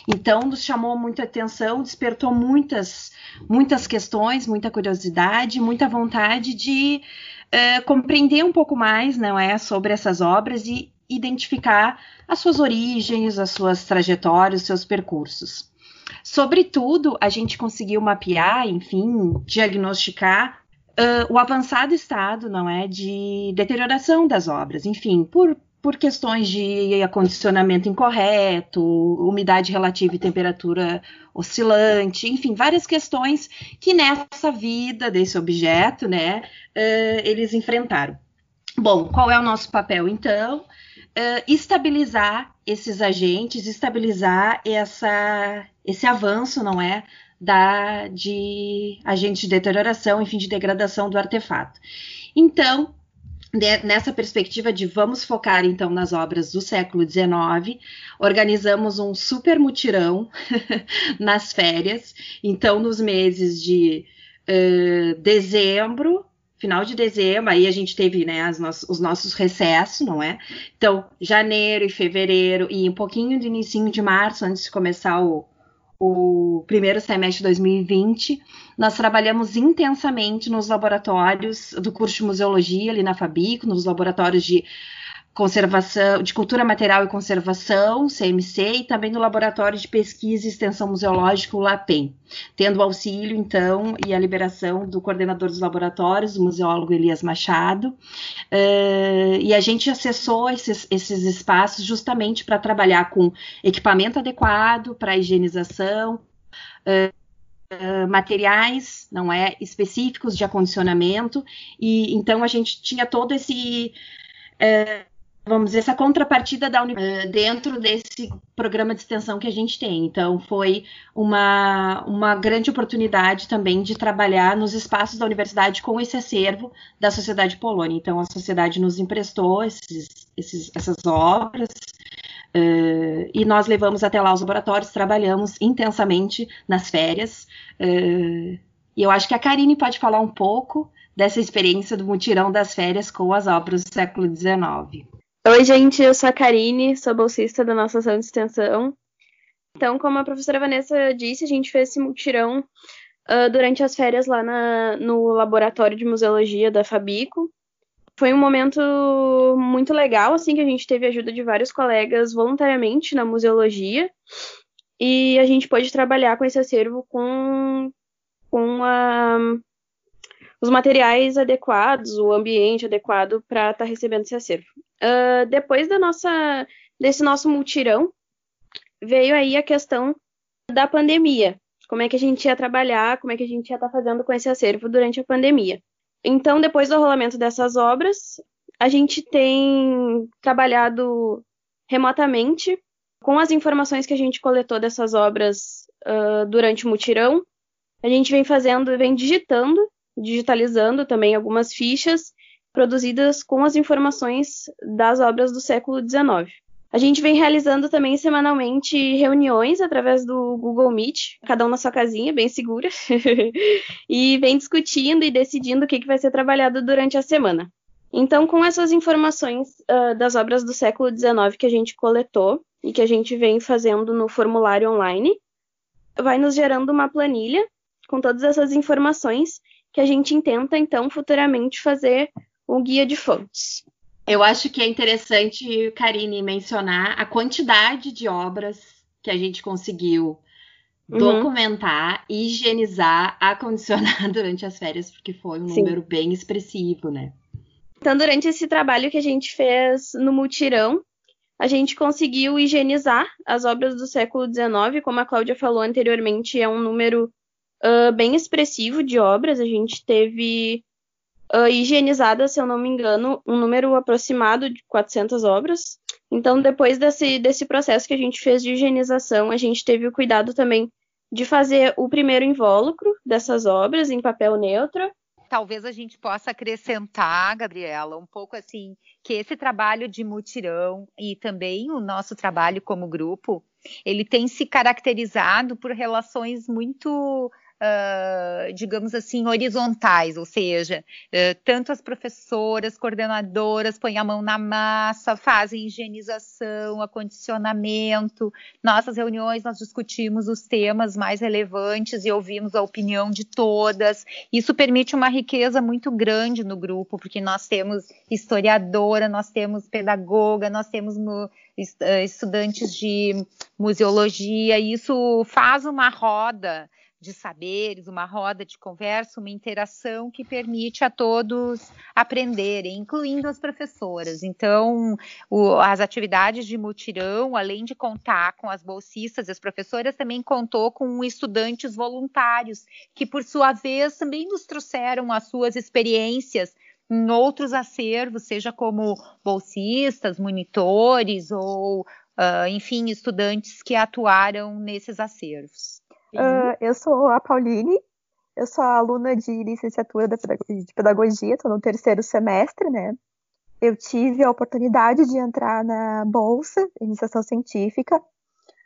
Então, nos chamou muita atenção, despertou muitas, muitas questões, muita curiosidade, muita vontade de uh, compreender um pouco mais, não é, sobre essas obras e identificar as suas origens, as suas trajetórias, os seus percursos. Sobretudo, a gente conseguiu mapear, enfim, diagnosticar uh, o avançado estado, não é, de deterioração das obras, enfim, por por questões de acondicionamento incorreto, umidade relativa e temperatura oscilante, enfim, várias questões que nessa vida desse objeto, né, uh, eles enfrentaram. Bom, qual é o nosso papel então? Uh, estabilizar esses agentes, estabilizar essa, esse avanço, não é, da de agentes de deterioração, enfim, de degradação do artefato. Então, nessa perspectiva de vamos focar então nas obras do século XIX, organizamos um super mutirão [laughs] nas férias. Então, nos meses de uh, dezembro, final de dezembro, aí a gente teve né, no os nossos recessos, não é? Então, janeiro e fevereiro e um pouquinho de início de março, antes de começar o, o primeiro semestre de 2020, nós trabalhamos intensamente nos laboratórios do curso de museologia ali na Fabico, nos laboratórios de conservação, de cultura material e conservação, CMC, e também no Laboratório de Pesquisa e Extensão Museológica, o LAPEN, tendo auxílio, então, e a liberação do coordenador dos laboratórios, o museólogo Elias Machado, uh, e a gente acessou esses, esses espaços justamente para trabalhar com equipamento adequado para higienização, Uh, materiais, não é, específicos de acondicionamento, e então a gente tinha todo esse uh, vamos dizer, essa contrapartida da uh, dentro desse programa de extensão que a gente tem. Então, foi uma, uma grande oportunidade também de trabalhar nos espaços da universidade com esse acervo da Sociedade Polônia. Então, a sociedade nos emprestou esses, esses, essas obras. Uh, e nós levamos até lá os laboratórios, trabalhamos intensamente nas férias. Uh, e eu acho que a Karine pode falar um pouco dessa experiência do mutirão das férias com as obras do século XIX. Oi, gente, eu sou a Karine, sou bolsista da nossa ação de extensão. Então, como a professora Vanessa disse, a gente fez esse mutirão uh, durante as férias lá na, no laboratório de museologia da Fabico. Foi um momento muito legal, assim, que a gente teve ajuda de vários colegas voluntariamente na museologia. E a gente pôde trabalhar com esse acervo com, com a, os materiais adequados, o ambiente adequado para estar tá recebendo esse acervo. Uh, depois da nossa, desse nosso multirão, veio aí a questão da pandemia. Como é que a gente ia trabalhar, como é que a gente ia estar tá fazendo com esse acervo durante a pandemia. Então, depois do rolamento dessas obras, a gente tem trabalhado remotamente com as informações que a gente coletou dessas obras uh, durante o mutirão. A gente vem fazendo, vem digitando, digitalizando também algumas fichas produzidas com as informações das obras do século XIX. A gente vem realizando também semanalmente reuniões através do Google Meet, cada um na sua casinha, bem segura, [laughs] e vem discutindo e decidindo o que, que vai ser trabalhado durante a semana. Então, com essas informações uh, das obras do século XIX que a gente coletou e que a gente vem fazendo no formulário online, vai nos gerando uma planilha com todas essas informações que a gente intenta, então, futuramente fazer um guia de fontes. Eu acho que é interessante, Karine, mencionar a quantidade de obras que a gente conseguiu uhum. documentar, higienizar, acondicionar [laughs] durante as férias, porque foi um Sim. número bem expressivo, né? Então, durante esse trabalho que a gente fez no mutirão, a gente conseguiu higienizar as obras do século XIX, como a Cláudia falou anteriormente, é um número uh, bem expressivo de obras. A gente teve uh, higienizada, se eu não me engano, um número aproximado de 400 obras. Então, depois desse, desse processo que a gente fez de higienização, a gente teve o cuidado também de fazer o primeiro invólucro dessas obras em papel neutro. Talvez a gente possa acrescentar, Gabriela, um pouco assim, que esse trabalho de mutirão e também o nosso trabalho como grupo, ele tem se caracterizado por relações muito uh, digamos assim, horizontais, ou seja, uh, tanto as professoras, coordenadoras põem a mão na massa, fazem higienização, acondicionamento. Nossas reuniões nós discutimos os temas mais relevantes e ouvimos a opinião de todas. Isso permite uma riqueza muito grande no grupo, porque nós temos historiadora, nós temos pedagoga, nós temos estudantes de museologia, e isso faz uma roda de saberes, uma roda de conversa, uma interação que permite a todos aprenderem, incluindo as professoras. Então, o, as atividades de mutirão, além de contar com as bolsistas e as professoras, também contou com estudantes voluntários, que, por sua vez, também nos trouxeram as suas experiências em outros acervos, seja como bolsistas, monitores ou, uh, enfim, estudantes que atuaram nesses acervos. Uh, eu sou a Pauline, eu sou aluna de licenciatura de pedagogia, estou no terceiro semestre, né? Eu tive a oportunidade de entrar na bolsa de iniciação científica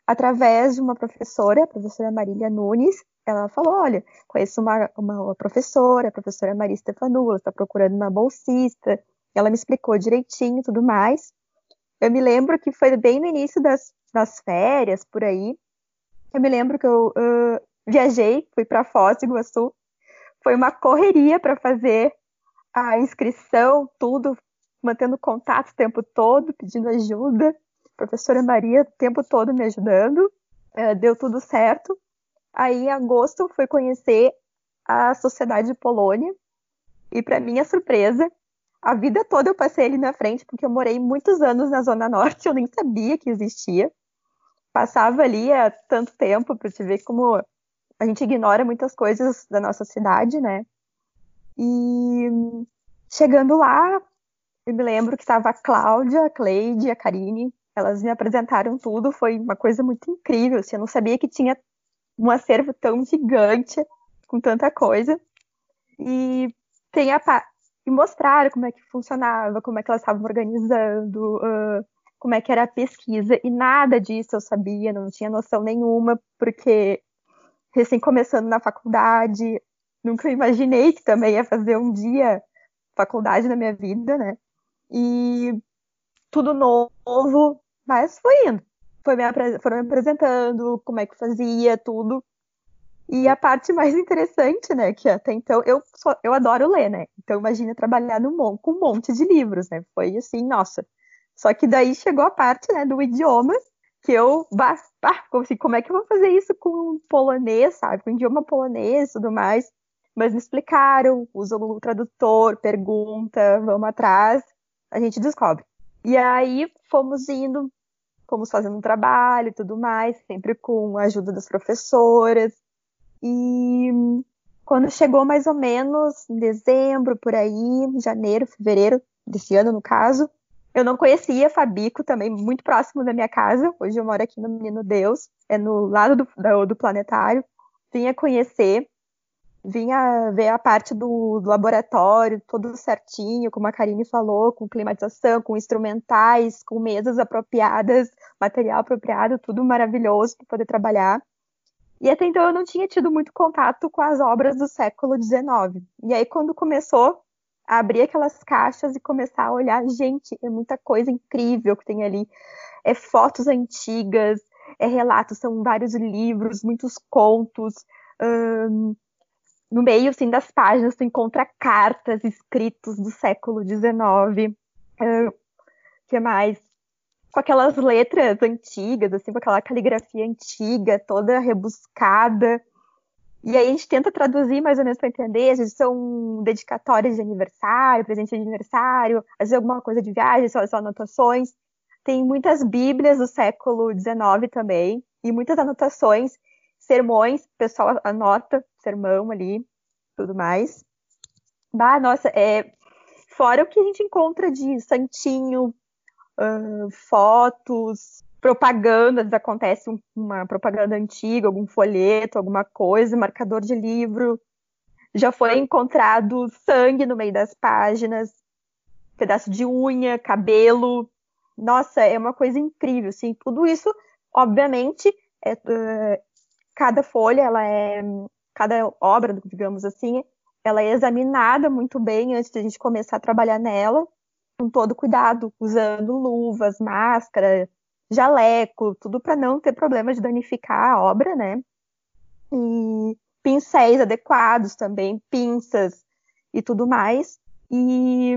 através de uma professora, a professora Marília Nunes. Ela falou: Olha, conheço uma, uma professora, a professora Maria Stefanula, está procurando uma bolsista. Ela me explicou direitinho e tudo mais. Eu me lembro que foi bem no início das, das férias, por aí, eu me lembro que eu uh, viajei, fui para Foz do Iguaçu. Foi uma correria para fazer a inscrição, tudo, mantendo contato o tempo todo, pedindo ajuda. A professora Maria o tempo todo me ajudando. Uh, deu tudo certo. Aí, em agosto, fui conhecer a Sociedade de Polônia. E, para minha surpresa, a vida toda eu passei ali na frente, porque eu morei muitos anos na Zona Norte, eu nem sabia que existia passava ali há tanto tempo para te ver como a gente ignora muitas coisas da nossa cidade, né? E chegando lá, eu me lembro que estava a Cláudia, a Cleide, a Karine, elas me apresentaram tudo, foi uma coisa muito incrível, assim, eu não sabia que tinha um acervo tão gigante, com tanta coisa. E tem a e mostraram como é que funcionava, como é que elas estavam organizando, uh, como é que era a pesquisa, e nada disso eu sabia, não tinha noção nenhuma, porque recém começando na faculdade, nunca imaginei que também ia fazer um dia faculdade na minha vida, né? E tudo novo, mas foi indo. Foi me foram me apresentando como é que fazia, tudo. E a parte mais interessante, né, que até então eu só, eu adoro ler, né? Então imagina trabalhar com um monte de livros, né? Foi assim, nossa, só que daí chegou a parte né, do idioma, que eu, bah, assim, como é que eu vou fazer isso com polonês, sabe? Com idioma polonês e tudo mais. Mas me explicaram, usa o tradutor, pergunta, vamos atrás, a gente descobre. E aí fomos indo, fomos fazendo um trabalho e tudo mais, sempre com a ajuda das professoras. E quando chegou mais ou menos em dezembro, por aí, janeiro, fevereiro desse ano, no caso, eu não conhecia Fabico, também muito próximo da minha casa. Hoje eu moro aqui no Menino Deus, é no lado do, do, do planetário. Vinha conhecer, vinha ver a parte do, do, laboratório, todo certinho, como a Karine falou, com climatização, com instrumentais, com mesas apropriadas, material apropriado, tudo maravilhoso para poder trabalhar. E até então eu não tinha tido muito contato com as obras do século XIX. E aí, quando começou abrir aquelas caixas e começar a olhar, gente, é muita coisa incrível que tem ali. É fotos antigas, é relatos, são vários livros, muitos contos. No meio assim, das páginas tu encontra cartas escritos do século XIX. O que mais? Com aquelas letras antigas, assim, com aquela caligrafia antiga, toda rebuscada. E aí a gente tenta traduzir mais ou menos para entender, às vezes são dedicatórias de aniversário, presente de aniversário, às vezes alguma coisa de viagem, só, só anotações. Tem muitas bíblias do século XIX também, e muitas anotações, sermões, o pessoal anota sermão ali, tudo mais. Bah, nossa, é... Fora o que a gente encontra de santinho, uh, fotos, propagandas, acontece uma propaganda antiga, algum folheto, alguma coisa, marcador de livro. Já foi encontrado sangue no meio das páginas, pedaço de unha, cabelo. Nossa, é uma coisa incrível, assim. Tudo isso, obviamente, é, uh, cada folha, ela é, cada obra, digamos assim, ela é examinada muito bem antes de a gente começar a trabalhar nela, com todo cuidado, usando luvas, máscara, jaleco, tudo para não ter problema de danificar a obra, né? E pincéis adequados também, pinças e tudo mais. E,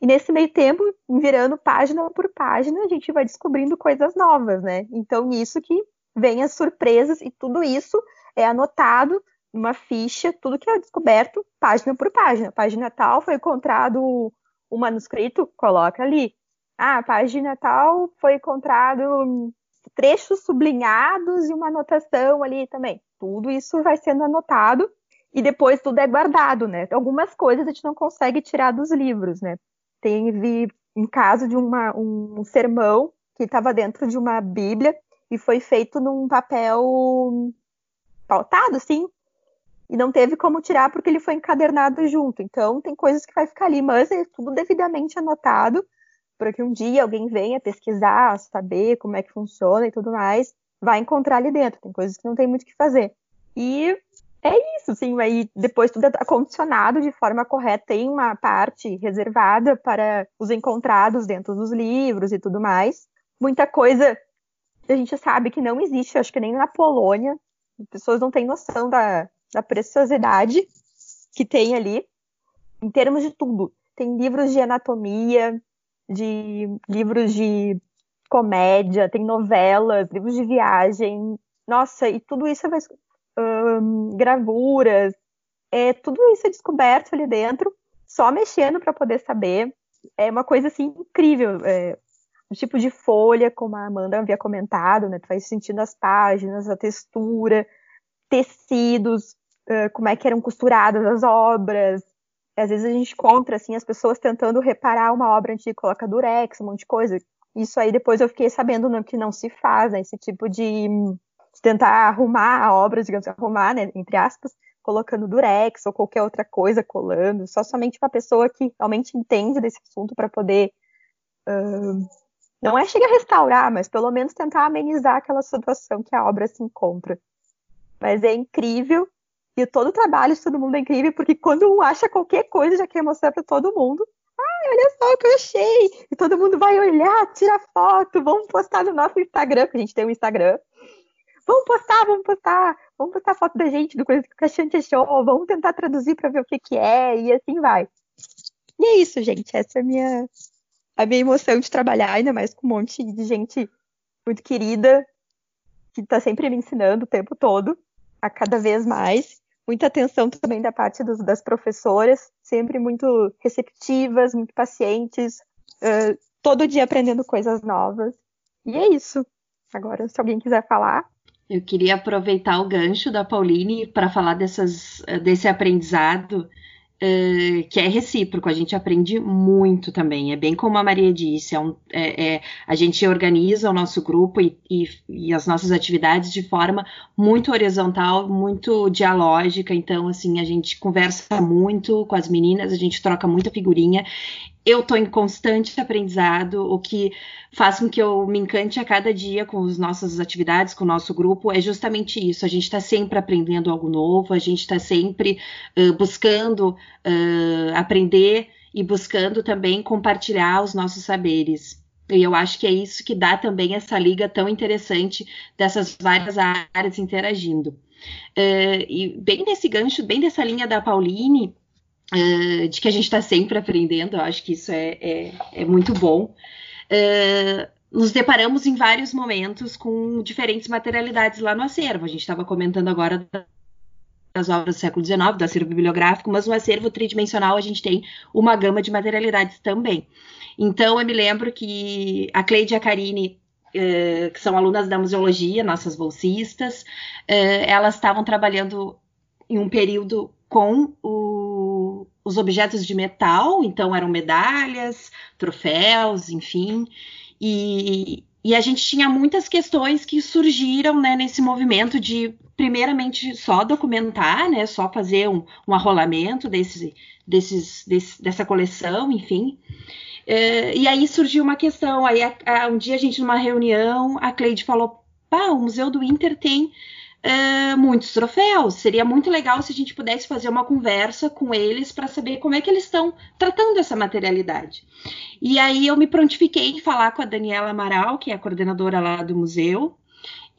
e, nesse meio tempo, virando página por página, a gente vai descobrindo coisas novas, né? Então, isso que vem as surpresas e tudo isso é anotado numa ficha, tudo que é descoberto, página por página. Página tal foi encontrado o manuscrito, coloca ali. Ah, página tal foi encontrado trechos sublinhados e uma anotação ali também. Tudo isso vai sendo anotado e depois tudo é guardado, né? Algumas coisas a gente não consegue tirar dos livros, né? Teve um caso de uma, um sermão que estava dentro de uma Bíblia e foi feito num papel pautado, sim, e não teve como tirar porque ele foi encadernado junto. Então tem coisas que vai ficar ali, mas é tudo devidamente anotado para que um dia alguém venha pesquisar, saber como é que funciona e tudo mais, vai encontrar ali dentro. Tem coisas que não tem muito o que fazer. E é isso, sim. Aí depois tudo é acondicionado de forma correta. Tem uma parte reservada para os encontrados dentro dos livros e tudo mais. Muita coisa a gente sabe que não existe, acho que nem na Polônia. As pessoas não têm noção da, da preciosidade que tem ali, em termos de tudo. Tem livros de anatomia, de livros de comédia, tem novelas, livros de viagem. Nossa, e tudo isso vai. Um, gravuras, é, tudo isso é descoberto ali dentro, só mexendo para poder saber. É uma coisa assim incrível. É, o tipo de folha, como a Amanda havia comentado, né? Tu vai sentindo as páginas, a textura, tecidos, uh, como é que eram costuradas as obras. Às vezes a gente encontra assim as pessoas tentando reparar uma obra antiga, coloca durex, um monte de coisa. Isso aí depois eu fiquei sabendo no, que não se faz, né? Esse tipo de, de tentar arrumar a obra, digamos, arrumar, né, entre aspas, colocando durex ou qualquer outra coisa colando, só somente uma pessoa que realmente entende desse assunto para poder uh, não é chegar a restaurar, mas pelo menos tentar amenizar aquela situação que a obra se encontra. Mas é incrível e todo o trabalho de todo mundo é incrível, porque quando um acha qualquer coisa, já quer mostrar para todo mundo. Ai, olha só o que eu achei! E todo mundo vai olhar, tira foto, vamos postar no nosso Instagram, porque a gente tem um Instagram. Vamos postar, vamos postar, vamos postar foto da gente, do coisa que a gente achou, vamos tentar traduzir para ver o que, que é, e assim vai. E é isso, gente. Essa é a minha, a minha emoção de trabalhar, ainda mais com um monte de gente muito querida, que está sempre me ensinando o tempo todo, a cada vez mais muita atenção também da parte dos, das professoras, sempre muito receptivas, muito pacientes, uh, todo dia aprendendo coisas novas. E é isso. Agora, se alguém quiser falar. Eu queria aproveitar o gancho da Pauline para falar dessas, desse aprendizado Uh, que é recíproco, a gente aprende muito também. É bem como a Maria disse, é um, é, é, a gente organiza o nosso grupo e, e, e, as nossas atividades de forma muito horizontal, muito dialógica. Então, assim, a gente conversa muito com as meninas, a gente troca muita figurinha eu estou em constante aprendizado, o que faz com que eu me encante a cada dia com as nossas atividades, com o nosso grupo, é justamente isso. A gente está sempre aprendendo algo novo, a gente está sempre uh, buscando uh, aprender e buscando também compartilhar os nossos saberes. E eu acho que é isso que dá também essa liga tão interessante dessas várias áreas interagindo. Uh, e bem nesse gancho, bem dessa linha da Pauline, uh, de que a gente está sempre aprendendo, eu acho que isso é, é, é muito bom. Uh, nos deparamos em vários momentos com diferentes materialidades lá no acervo. A gente estava comentando agora das obras do século XIX, do acervo bibliográfico, mas no acervo tridimensional a gente tem uma gama de materialidades também. Então eu me lembro que a Cleide e a Karine Uh, que são alunas da museologia, nossas bolsistas, uh, elas estavam trabalhando em um período com o, os objetos de metal, então eram medalhas, troféus, enfim, e, e a gente tinha muitas questões que surgiram né, nesse movimento de, primeiramente, só documentar, né, só fazer um, um arrolamento desse, desses, desse, dessa coleção, enfim. É, e aí surgiu uma questão. Aí, a, a, um dia, a gente, numa reunião, a Cleide falou: pá, o Museu do Inter tem uh, muitos troféus. Seria muito legal se a gente pudesse fazer uma conversa com eles para saber como é que eles estão tratando essa materialidade. E aí eu me prontifiquei em falar com a Daniela Amaral, que é a coordenadora lá do museu,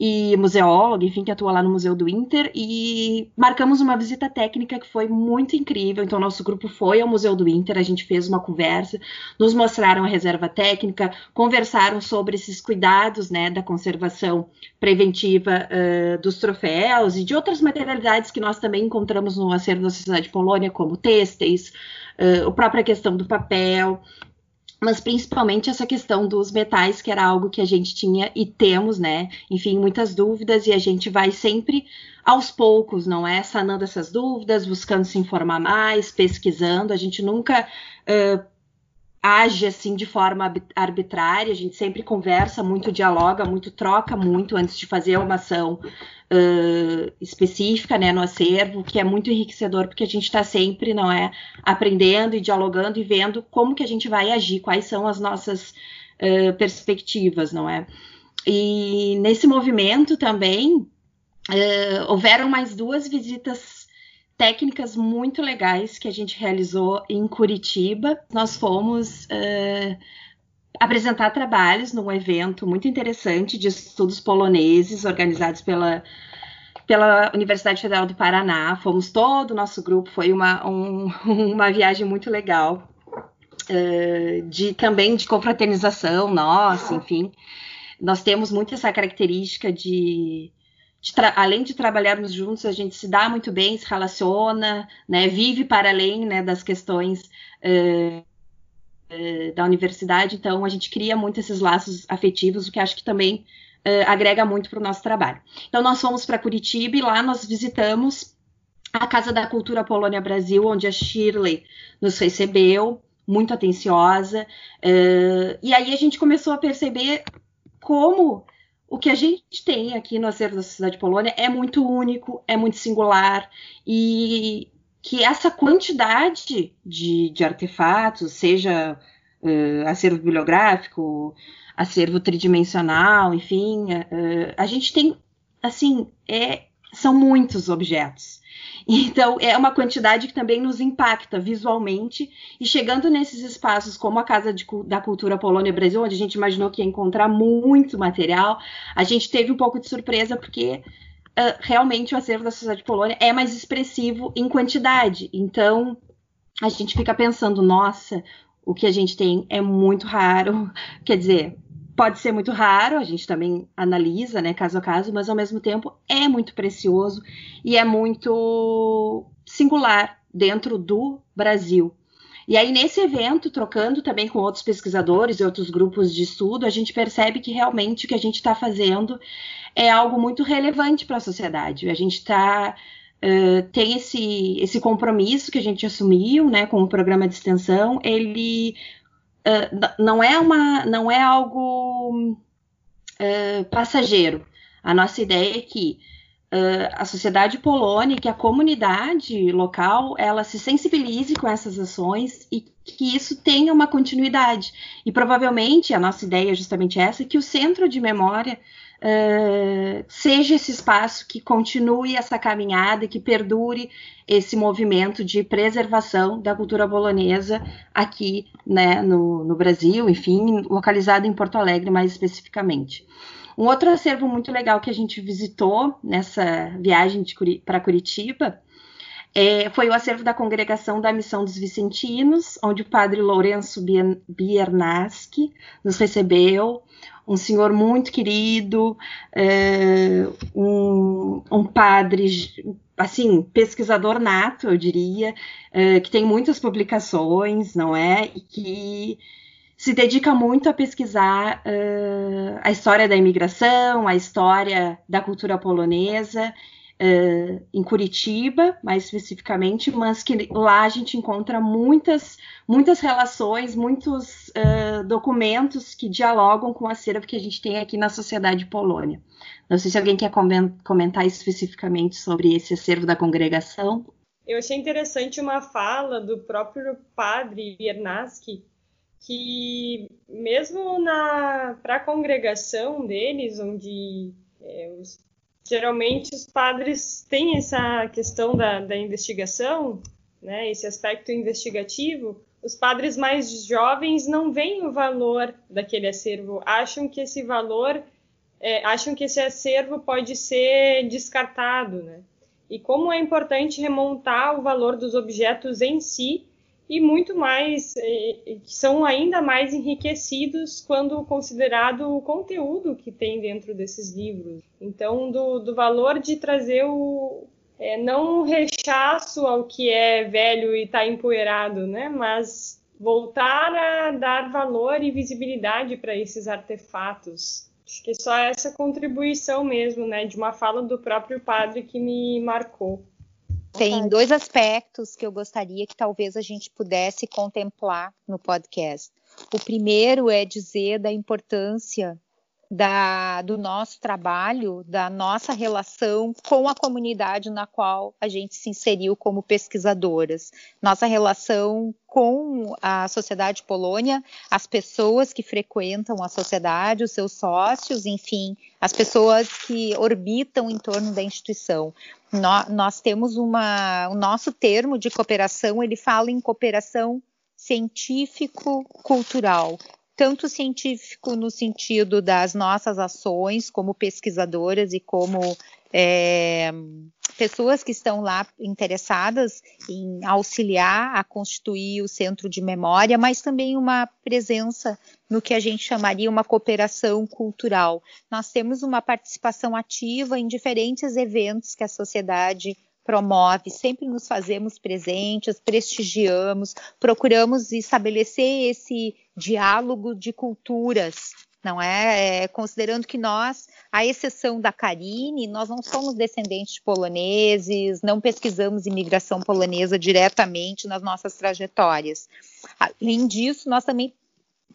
e museóloga, enfim, que atua lá no Museu do Inter, e marcamos uma visita técnica que foi muito incrível. Então, nosso grupo foi ao Museu do Inter, a gente fez uma conversa, nos mostraram a reserva técnica, conversaram sobre esses cuidados né, da conservação preventiva uh, dos troféus e de outras materialidades que nós também encontramos no acervo da Sociedade Polônia, como têxteis, uh, a própria questão do papel, mas principalmente essa questão dos metais, que era algo que a gente tinha e temos, né? Enfim, muitas dúvidas, e a gente vai sempre aos poucos, não é? Sanando essas dúvidas, buscando se informar mais, pesquisando. A gente nunca uh, age assim de forma arbitrária, a gente sempre conversa muito, dialoga muito, troca muito antes de fazer uma ação uh, específica né, no acervo, que é muito enriquecedor, porque a gente está sempre, não é, aprendendo e dialogando e vendo como que a gente vai agir, quais são as nossas uh, perspectivas, não é? E nesse movimento também uh, houveram mais duas visitas técnicas muito legais que a gente realizou em Curitiba. Nós fomos uh, apresentar trabalhos num evento muito interessante de estudos poloneses organizados pela pela Universidade Federal do Paraná. Fomos todo o nosso grupo, foi uma, um, [laughs] uma viagem muito legal. Uh, de também de confraternização nossa, enfim. Nós temos muito essa característica de de além de trabalharmos juntos, a gente se dá muito bem, se relaciona, né, vive para além né, das questões uh, uh, da universidade, então a gente cria muito esses laços afetivos, o que acho que também uh, agrega muito para o nosso trabalho. Então nós fomos para Curitiba e lá nós visitamos a Casa da Cultura Polônia Brasil, onde a Shirley nos recebeu, muito atenciosa, e aí a gente começou a perceber como o que a gente tem aqui no acervo da Sociedade Polônia é muito único, é muito singular e que essa quantidade de, de artefatos, seja uh, acervo bibliográfico, acervo tridimensional, enfim, uh, a gente tem, assim, é, são muitos objetos. Então, é uma quantidade que também nos impacta visualmente. E chegando nesses espaços, como a Casa de, da Cultura Polônia Brasil, onde a gente imaginou que ia encontrar muito material, a gente teve um pouco de surpresa, porque uh, realmente o acervo da Sociedade Polônia é mais expressivo em quantidade. Então, a gente fica pensando, nossa, o que a gente tem é muito raro. Quer dizer, pode ser muito raro, a gente também analisa, né, caso a caso, mas ao mesmo tempo é muito precioso e é muito singular dentro do Brasil. E aí, nesse evento, trocando também com outros pesquisadores e outros grupos de estudo, a gente percebe que realmente o que a gente está fazendo é algo muito relevante para a sociedade. A gente está. Uh, tem esse, esse compromisso que a gente assumiu né, com o programa de extensão, ele uh, não é uma, não é algo uh, passageiro. A nossa ideia é que uh, a sociedade polônia, que a comunidade local, ela se sensibilize com essas ações e que isso tenha uma continuidade. E provavelmente a nossa ideia é justamente essa, que o centro de memória uh, seja esse espaço que continue essa caminhada, que perdure esse movimento de preservação da cultura bolonesa aqui né, no, no Brasil, enfim, localizado em Porto Alegre mais especificamente. Um outro acervo muito legal que a gente visitou nessa viagem para Curitiba é, foi o acervo da Congregação da Missão dos Vicentinos, onde o padre Lourenço Biernaschi nos recebeu, um senhor muito querido, é, um, um, padre, assim, pesquisador nato, eu diria, é, que tem muitas publicações, não é? E que se dedica muito a pesquisar uh, a história da imigração, a história da cultura polonesa uh, em Curitiba, mais especificamente, mas que lá a gente encontra muitas, muitas relações, muitos uh, documentos que dialogam com o acervo que a gente tem aqui na sociedade polônia. Não sei se alguém quer comentar especificamente sobre esse acervo da congregação. Eu achei interessante uma fala do próprio padre Biernaski, que mesmo para a congregação deles, onde é, os geralmente os padres têm essa questão da, da investigação, né, esse aspecto investigativo, os padres mais jovens não veem o valor daquele acervo, acham que esse valor é, acham que esse acervo pode ser descartado, né? E como é importante remontar o valor dos objetos em si e muito mais, que são ainda mais enriquecidos quando considerado o conteúdo que tem dentro desses livros. Então, do, do valor de trazer o, é, não um rechaço ao que é velho e está empoeirado, né? Mas voltar a dar valor e visibilidade para esses artefatos. Acho que só essa contribuição mesmo, né, de uma fala do próprio padre que me marcou. Tem dois aspectos que eu gostaria que talvez a gente pudesse contemplar no podcast. O primeiro é dizer da importância da, do nosso trabalho, da nossa relação com a comunidade na qual a gente se inseriu como pesquisadoras. Nossa relação com a sociedade polônia, as pessoas que frequentam a sociedade, os seus sócios, enfim, as pessoas que orbitam em torno da instituição. Nós, nós temos uma, o nosso termo de cooperação, ele fala em cooperação científico-cultural tanto científico no sentido das nossas ações como pesquisadoras e como é, pessoas que estão lá interessadas em auxiliar a constituir o centro de memória, mas também uma presença no que a gente chamaria uma cooperação cultural. Nós temos uma participação ativa em diferentes eventos que a sociedade promove, sempre nos fazemos presentes, prestigiamos, procuramos estabelecer esse diálogo de culturas, não é? é? Considerando que nós, à exceção da Karine, nós não somos descendentes de poloneses, não pesquisamos imigração polonesa diretamente nas nossas trajetórias. Além disso, nós também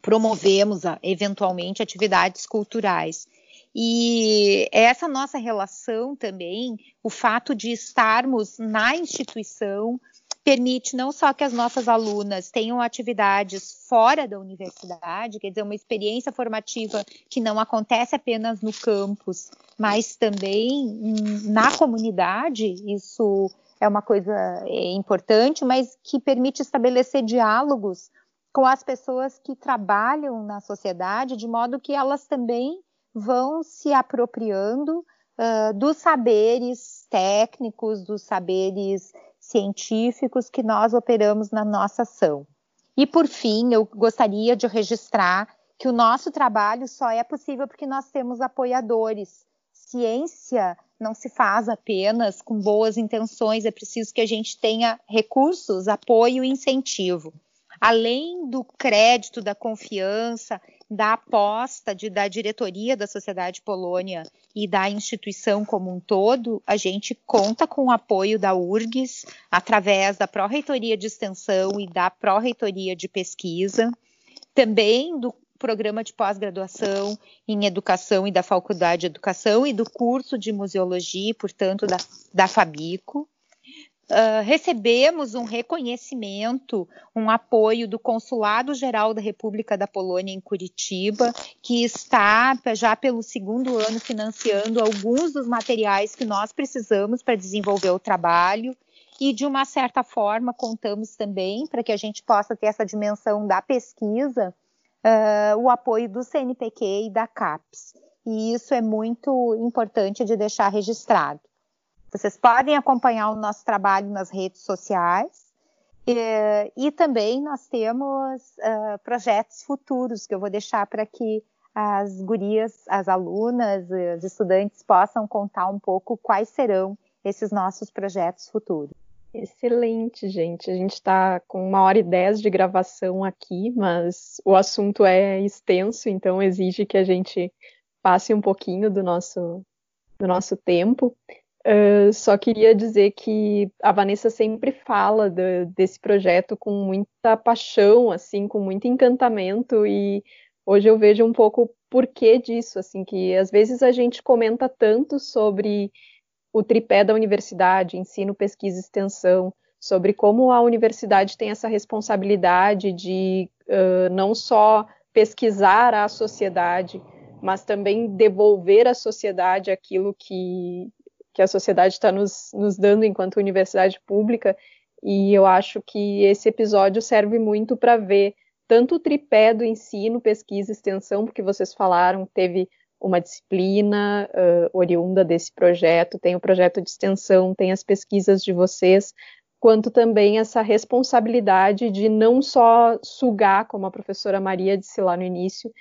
promovemos, eventualmente, atividades culturais. E essa nossa relação também, o fato de estarmos na instituição, permite não só que as nossas alunas tenham atividades fora da universidade, quer dizer, uma experiência formativa que não acontece apenas no campus, mas também na comunidade, isso é uma coisa é, importante, mas que permite estabelecer diálogos com as pessoas que trabalham na sociedade, de modo que elas também vão se apropriando uh, dos saberes técnicos, dos saberes científicos que nós operamos na nossa ação. E por fim, eu gostaria de registrar que o nosso trabalho só é possível porque nós temos apoiadores. Ciência não se faz apenas com boas intenções, é preciso que a gente tenha recursos, apoio e incentivo além do crédito, da confiança, da aposta de, da diretoria da Sociedade Polônia e da instituição como um todo, a gente conta com o apoio da URGS através da Pró-Reitoria de Extensão e da Pró-Reitoria de Pesquisa, também do programa de pós-graduação em Educação e da Faculdade de Educação e do curso de Museologia, portanto, da, da Fabico. Uh, recebemos um reconhecimento, um apoio do Consulado Geral da República da Polônia em Curitiba, que está já pelo segundo ano financiando alguns dos materiais que nós precisamos para desenvolver o trabalho. E, de uma certa forma, contamos também, para que a gente possa ter essa dimensão da pesquisa, uh, o apoio do CNPq e da CAPES. E isso é muito importante de deixar registrado. Vocês podem acompanhar o nosso trabalho nas redes sociais. E, e também nós temos uh, projetos futuros que eu vou deixar para que as gurias, as alunas, os estudantes possam contar um pouco quais serão esses nossos projetos futuros. Excelente, gente. A gente está com uma hora e dez de gravação aqui, mas o assunto é extenso, então exige que a gente passe um pouquinho do nosso, do nosso tempo. Só queria dizer que a Vanessa sempre fala de, desse projeto com muita paixão, assim, com muito encantamento e hoje eu vejo um pouco o porquê disso, assim, que às vezes a gente comenta tanto sobre o tripé da universidade, ensino, pesquisa e extensão, sobre como a universidade tem essa responsabilidade de uh, não só pesquisar a sociedade, mas também devolver à sociedade aquilo que que a sociedade está nos, nos dando enquanto universidade pública. E eu acho que esse episódio serve muito para ver tanto o tripé do ensino, pesquisa e extensão, porque vocês falaram, teve uma disciplina uh, oriunda desse projeto, tem o projeto de extensão, tem as pesquisas de vocês, quanto também essa responsabilidade de não só sugar, como a professora Maria disse lá no início,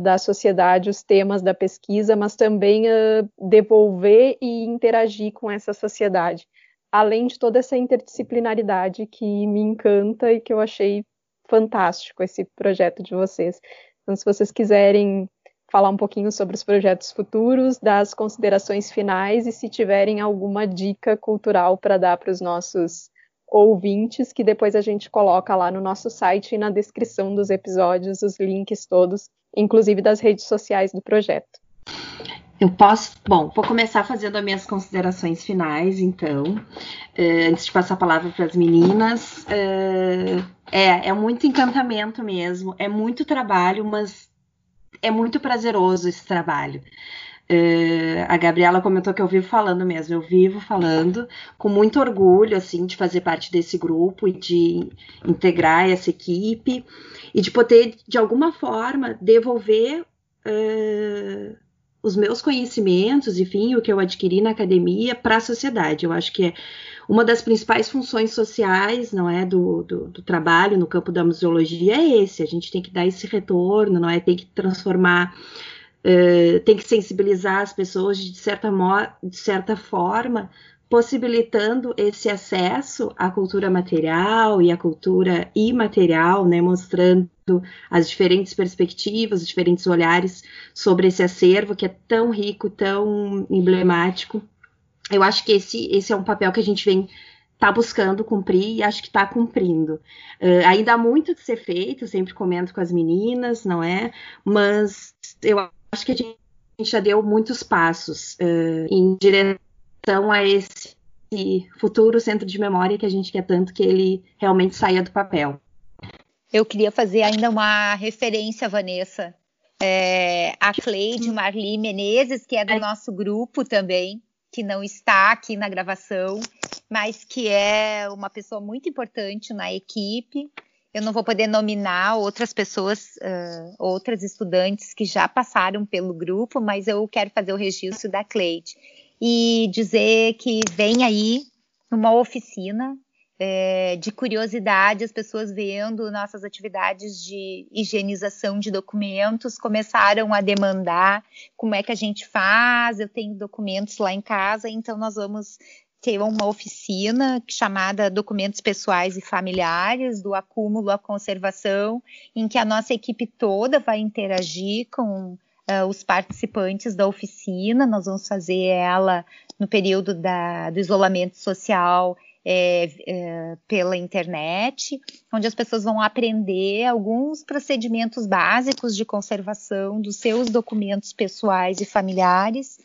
da sociedade os temas da pesquisa, mas também uh, devolver e interagir com essa sociedade, além de toda essa interdisciplinaridade que me encanta e que eu achei fantástico esse projeto de vocês. Então, se vocês quiserem falar um pouquinho sobre os projetos futuros, das considerações finais e se tiverem alguma dica cultural para dar para os nossos ouvintes, que depois a gente coloca lá no nosso site e na descrição dos episódios os links todos, inclusive das redes sociais do projeto. Eu posso. Bom, vou começar fazendo as minhas considerações finais, então, uh, antes de passar a palavra para as meninas. Uh, é, é muito encantamento mesmo, é muito trabalho, mas é muito prazeroso esse trabalho. Uh, a Gabriela comentou que eu vivo falando mesmo, eu vivo falando com muito orgulho, assim, de fazer parte desse grupo e de integrar essa equipe e de poder, de alguma forma, devolver uh, os meus conhecimentos, enfim, o que eu adquiri na academia para a sociedade. Eu acho que é uma das principais funções sociais, não é, do, do, do, trabalho no campo da museologia é esse. A gente tem que dar esse retorno, não é, tem que transformar, uh, tem que sensibilizar as pessoas de certa, de certa forma, possibilitando esse acesso à cultura material e à cultura imaterial, né, mostrando as diferentes perspectivas, os diferentes olhares sobre esse acervo que é tão rico, tão emblemático eu acho que esse, esse é um papel que a gente vem tá buscando cumprir e acho que está cumprindo. Uh, ainda há muito de ser feito, sempre comento com as meninas, não é? Mas eu acho que a gente já deu muitos passos uh, em direção a esse futuro centro de memória que a gente quer tanto que ele realmente saia do papel. Eu queria fazer ainda uma referência, Vanessa. É, a Cleide Marli Menezes, que é do nosso grupo também, que não está aqui na gravação, mas que é uma pessoa muito importante na equipe. Eu não vou poder nominar outras pessoas, uh, outras estudantes que já passaram pelo grupo, mas eu quero fazer o registro da Cleide e dizer que vem aí uma oficina é, de curiosidade, as pessoas vendo nossas atividades de higienização de documentos começaram a demandar como é que a gente faz. Eu tenho documentos lá em casa, então nós vamos ter uma oficina chamada Documentos Pessoais e Familiares, do acúmulo à conservação, em que a nossa equipe toda vai interagir com uh, os participantes da oficina. Nós vamos fazer ela no período da, do isolamento social é, é, pela internet, onde as pessoas vão aprender alguns procedimentos básicos de conservação dos seus documentos pessoais e familiares,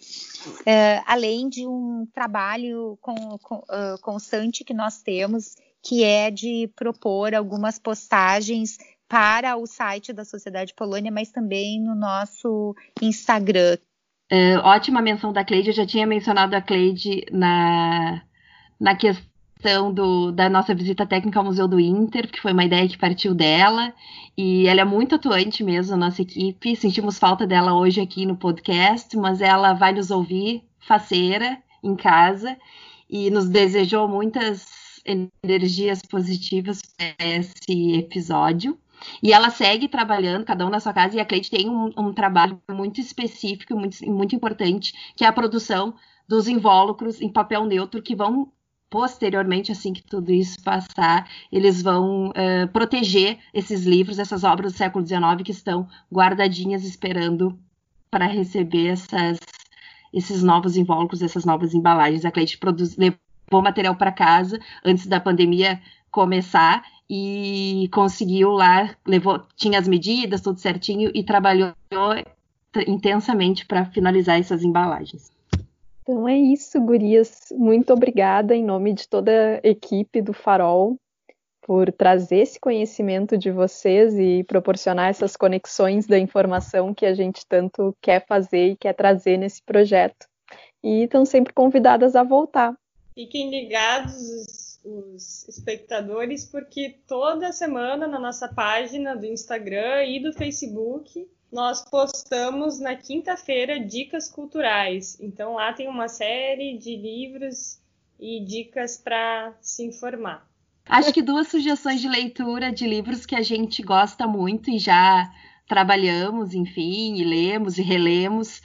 é, além de um trabalho com, com, uh, constante que nós temos, que é de propor algumas postagens para o site da Sociedade Polônia, mas também no nosso Instagram. É, ótima menção da Cleide, eu já tinha mencionado a Cleide na, na questão questão do, da nossa visita técnica ao Museu do Inter, que foi uma ideia que partiu dela, e ela é muito atuante mesmo, a nossa equipe. Sentimos falta dela hoje aqui no podcast, mas ela vai nos ouvir, faceira, em casa, e nos desejou muitas energias positivas para esse episódio. E ela segue trabalhando, cada um na sua casa, e a Cleide tem um, um trabalho muito específico, muito, muito importante, que é a produção dos invólucros em papel neutro que vão posteriormente, assim que tudo isso passar, eles vão uh, proteger esses livros, essas obras do século XIX que estão guardadinhas esperando para receber essas, esses novos invólucros, essas novas embalagens. A Cleide produz, levou material para casa antes da pandemia começar e conseguiu lá, levou, tinha as medidas, tudo certinho e trabalhou intensamente para finalizar essas embalagens. Então é isso, gurias. Muito obrigada em nome de toda a equipe do Farol por trazer esse conhecimento de vocês e proporcionar essas conexões da informação que a gente tanto quer fazer e quer trazer nesse projeto. E estão sempre convidadas a voltar. Fiquem ligados os, os espectadores, porque toda semana na nossa página do Instagram e do Facebook nós postamos na quinta-feira dicas culturais. Então lá tem uma série de livros e dicas para se informar. Acho que duas sugestões de leitura de livros que a gente gosta muito e já trabalhamos, enfim, e lemos e relemos,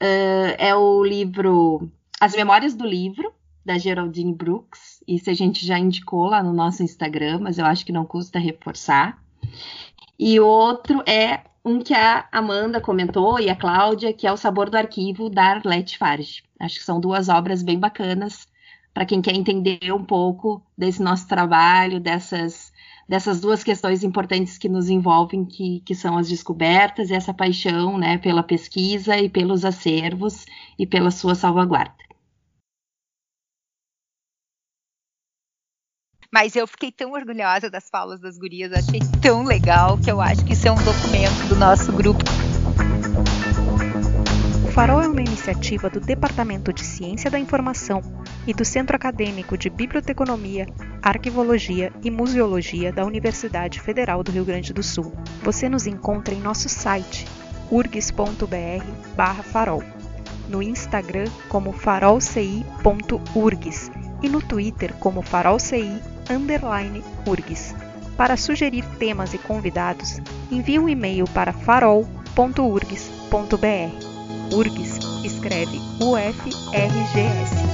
uh, é o livro As Memórias do Livro, da Geraldine Brooks. Isso a gente já indicou lá no nosso Instagram, mas eu acho que não custa reforçar. E outro é um que a Amanda comentou e a Cláudia, que é O Sabor do Arquivo, da Arlette Farge. Acho que são duas obras bem bacanas para quem quer entender um pouco desse nosso trabalho, dessas, dessas duas questões importantes que nos envolvem, que, que são as descobertas e essa paixão né, pela pesquisa e pelos acervos e pela sua salvaguarda. Mas eu fiquei tão orgulhosa das falas das gurias, achei tão legal que eu acho que isso é um documento do nosso grupo. O Farol é uma iniciativa do Departamento de Ciência da Informação e do Centro Acadêmico de Biblioteconomia, Arquivologia e Museologia da Universidade Federal do Rio Grande do Sul. Você nos encontra em nosso site urgs.br/farol, no Instagram como farolci.urgs e no Twitter como farolci URGS. Para sugerir temas e convidados, envie um e-mail para farol.urgs.br. URGS escreve UFRGS.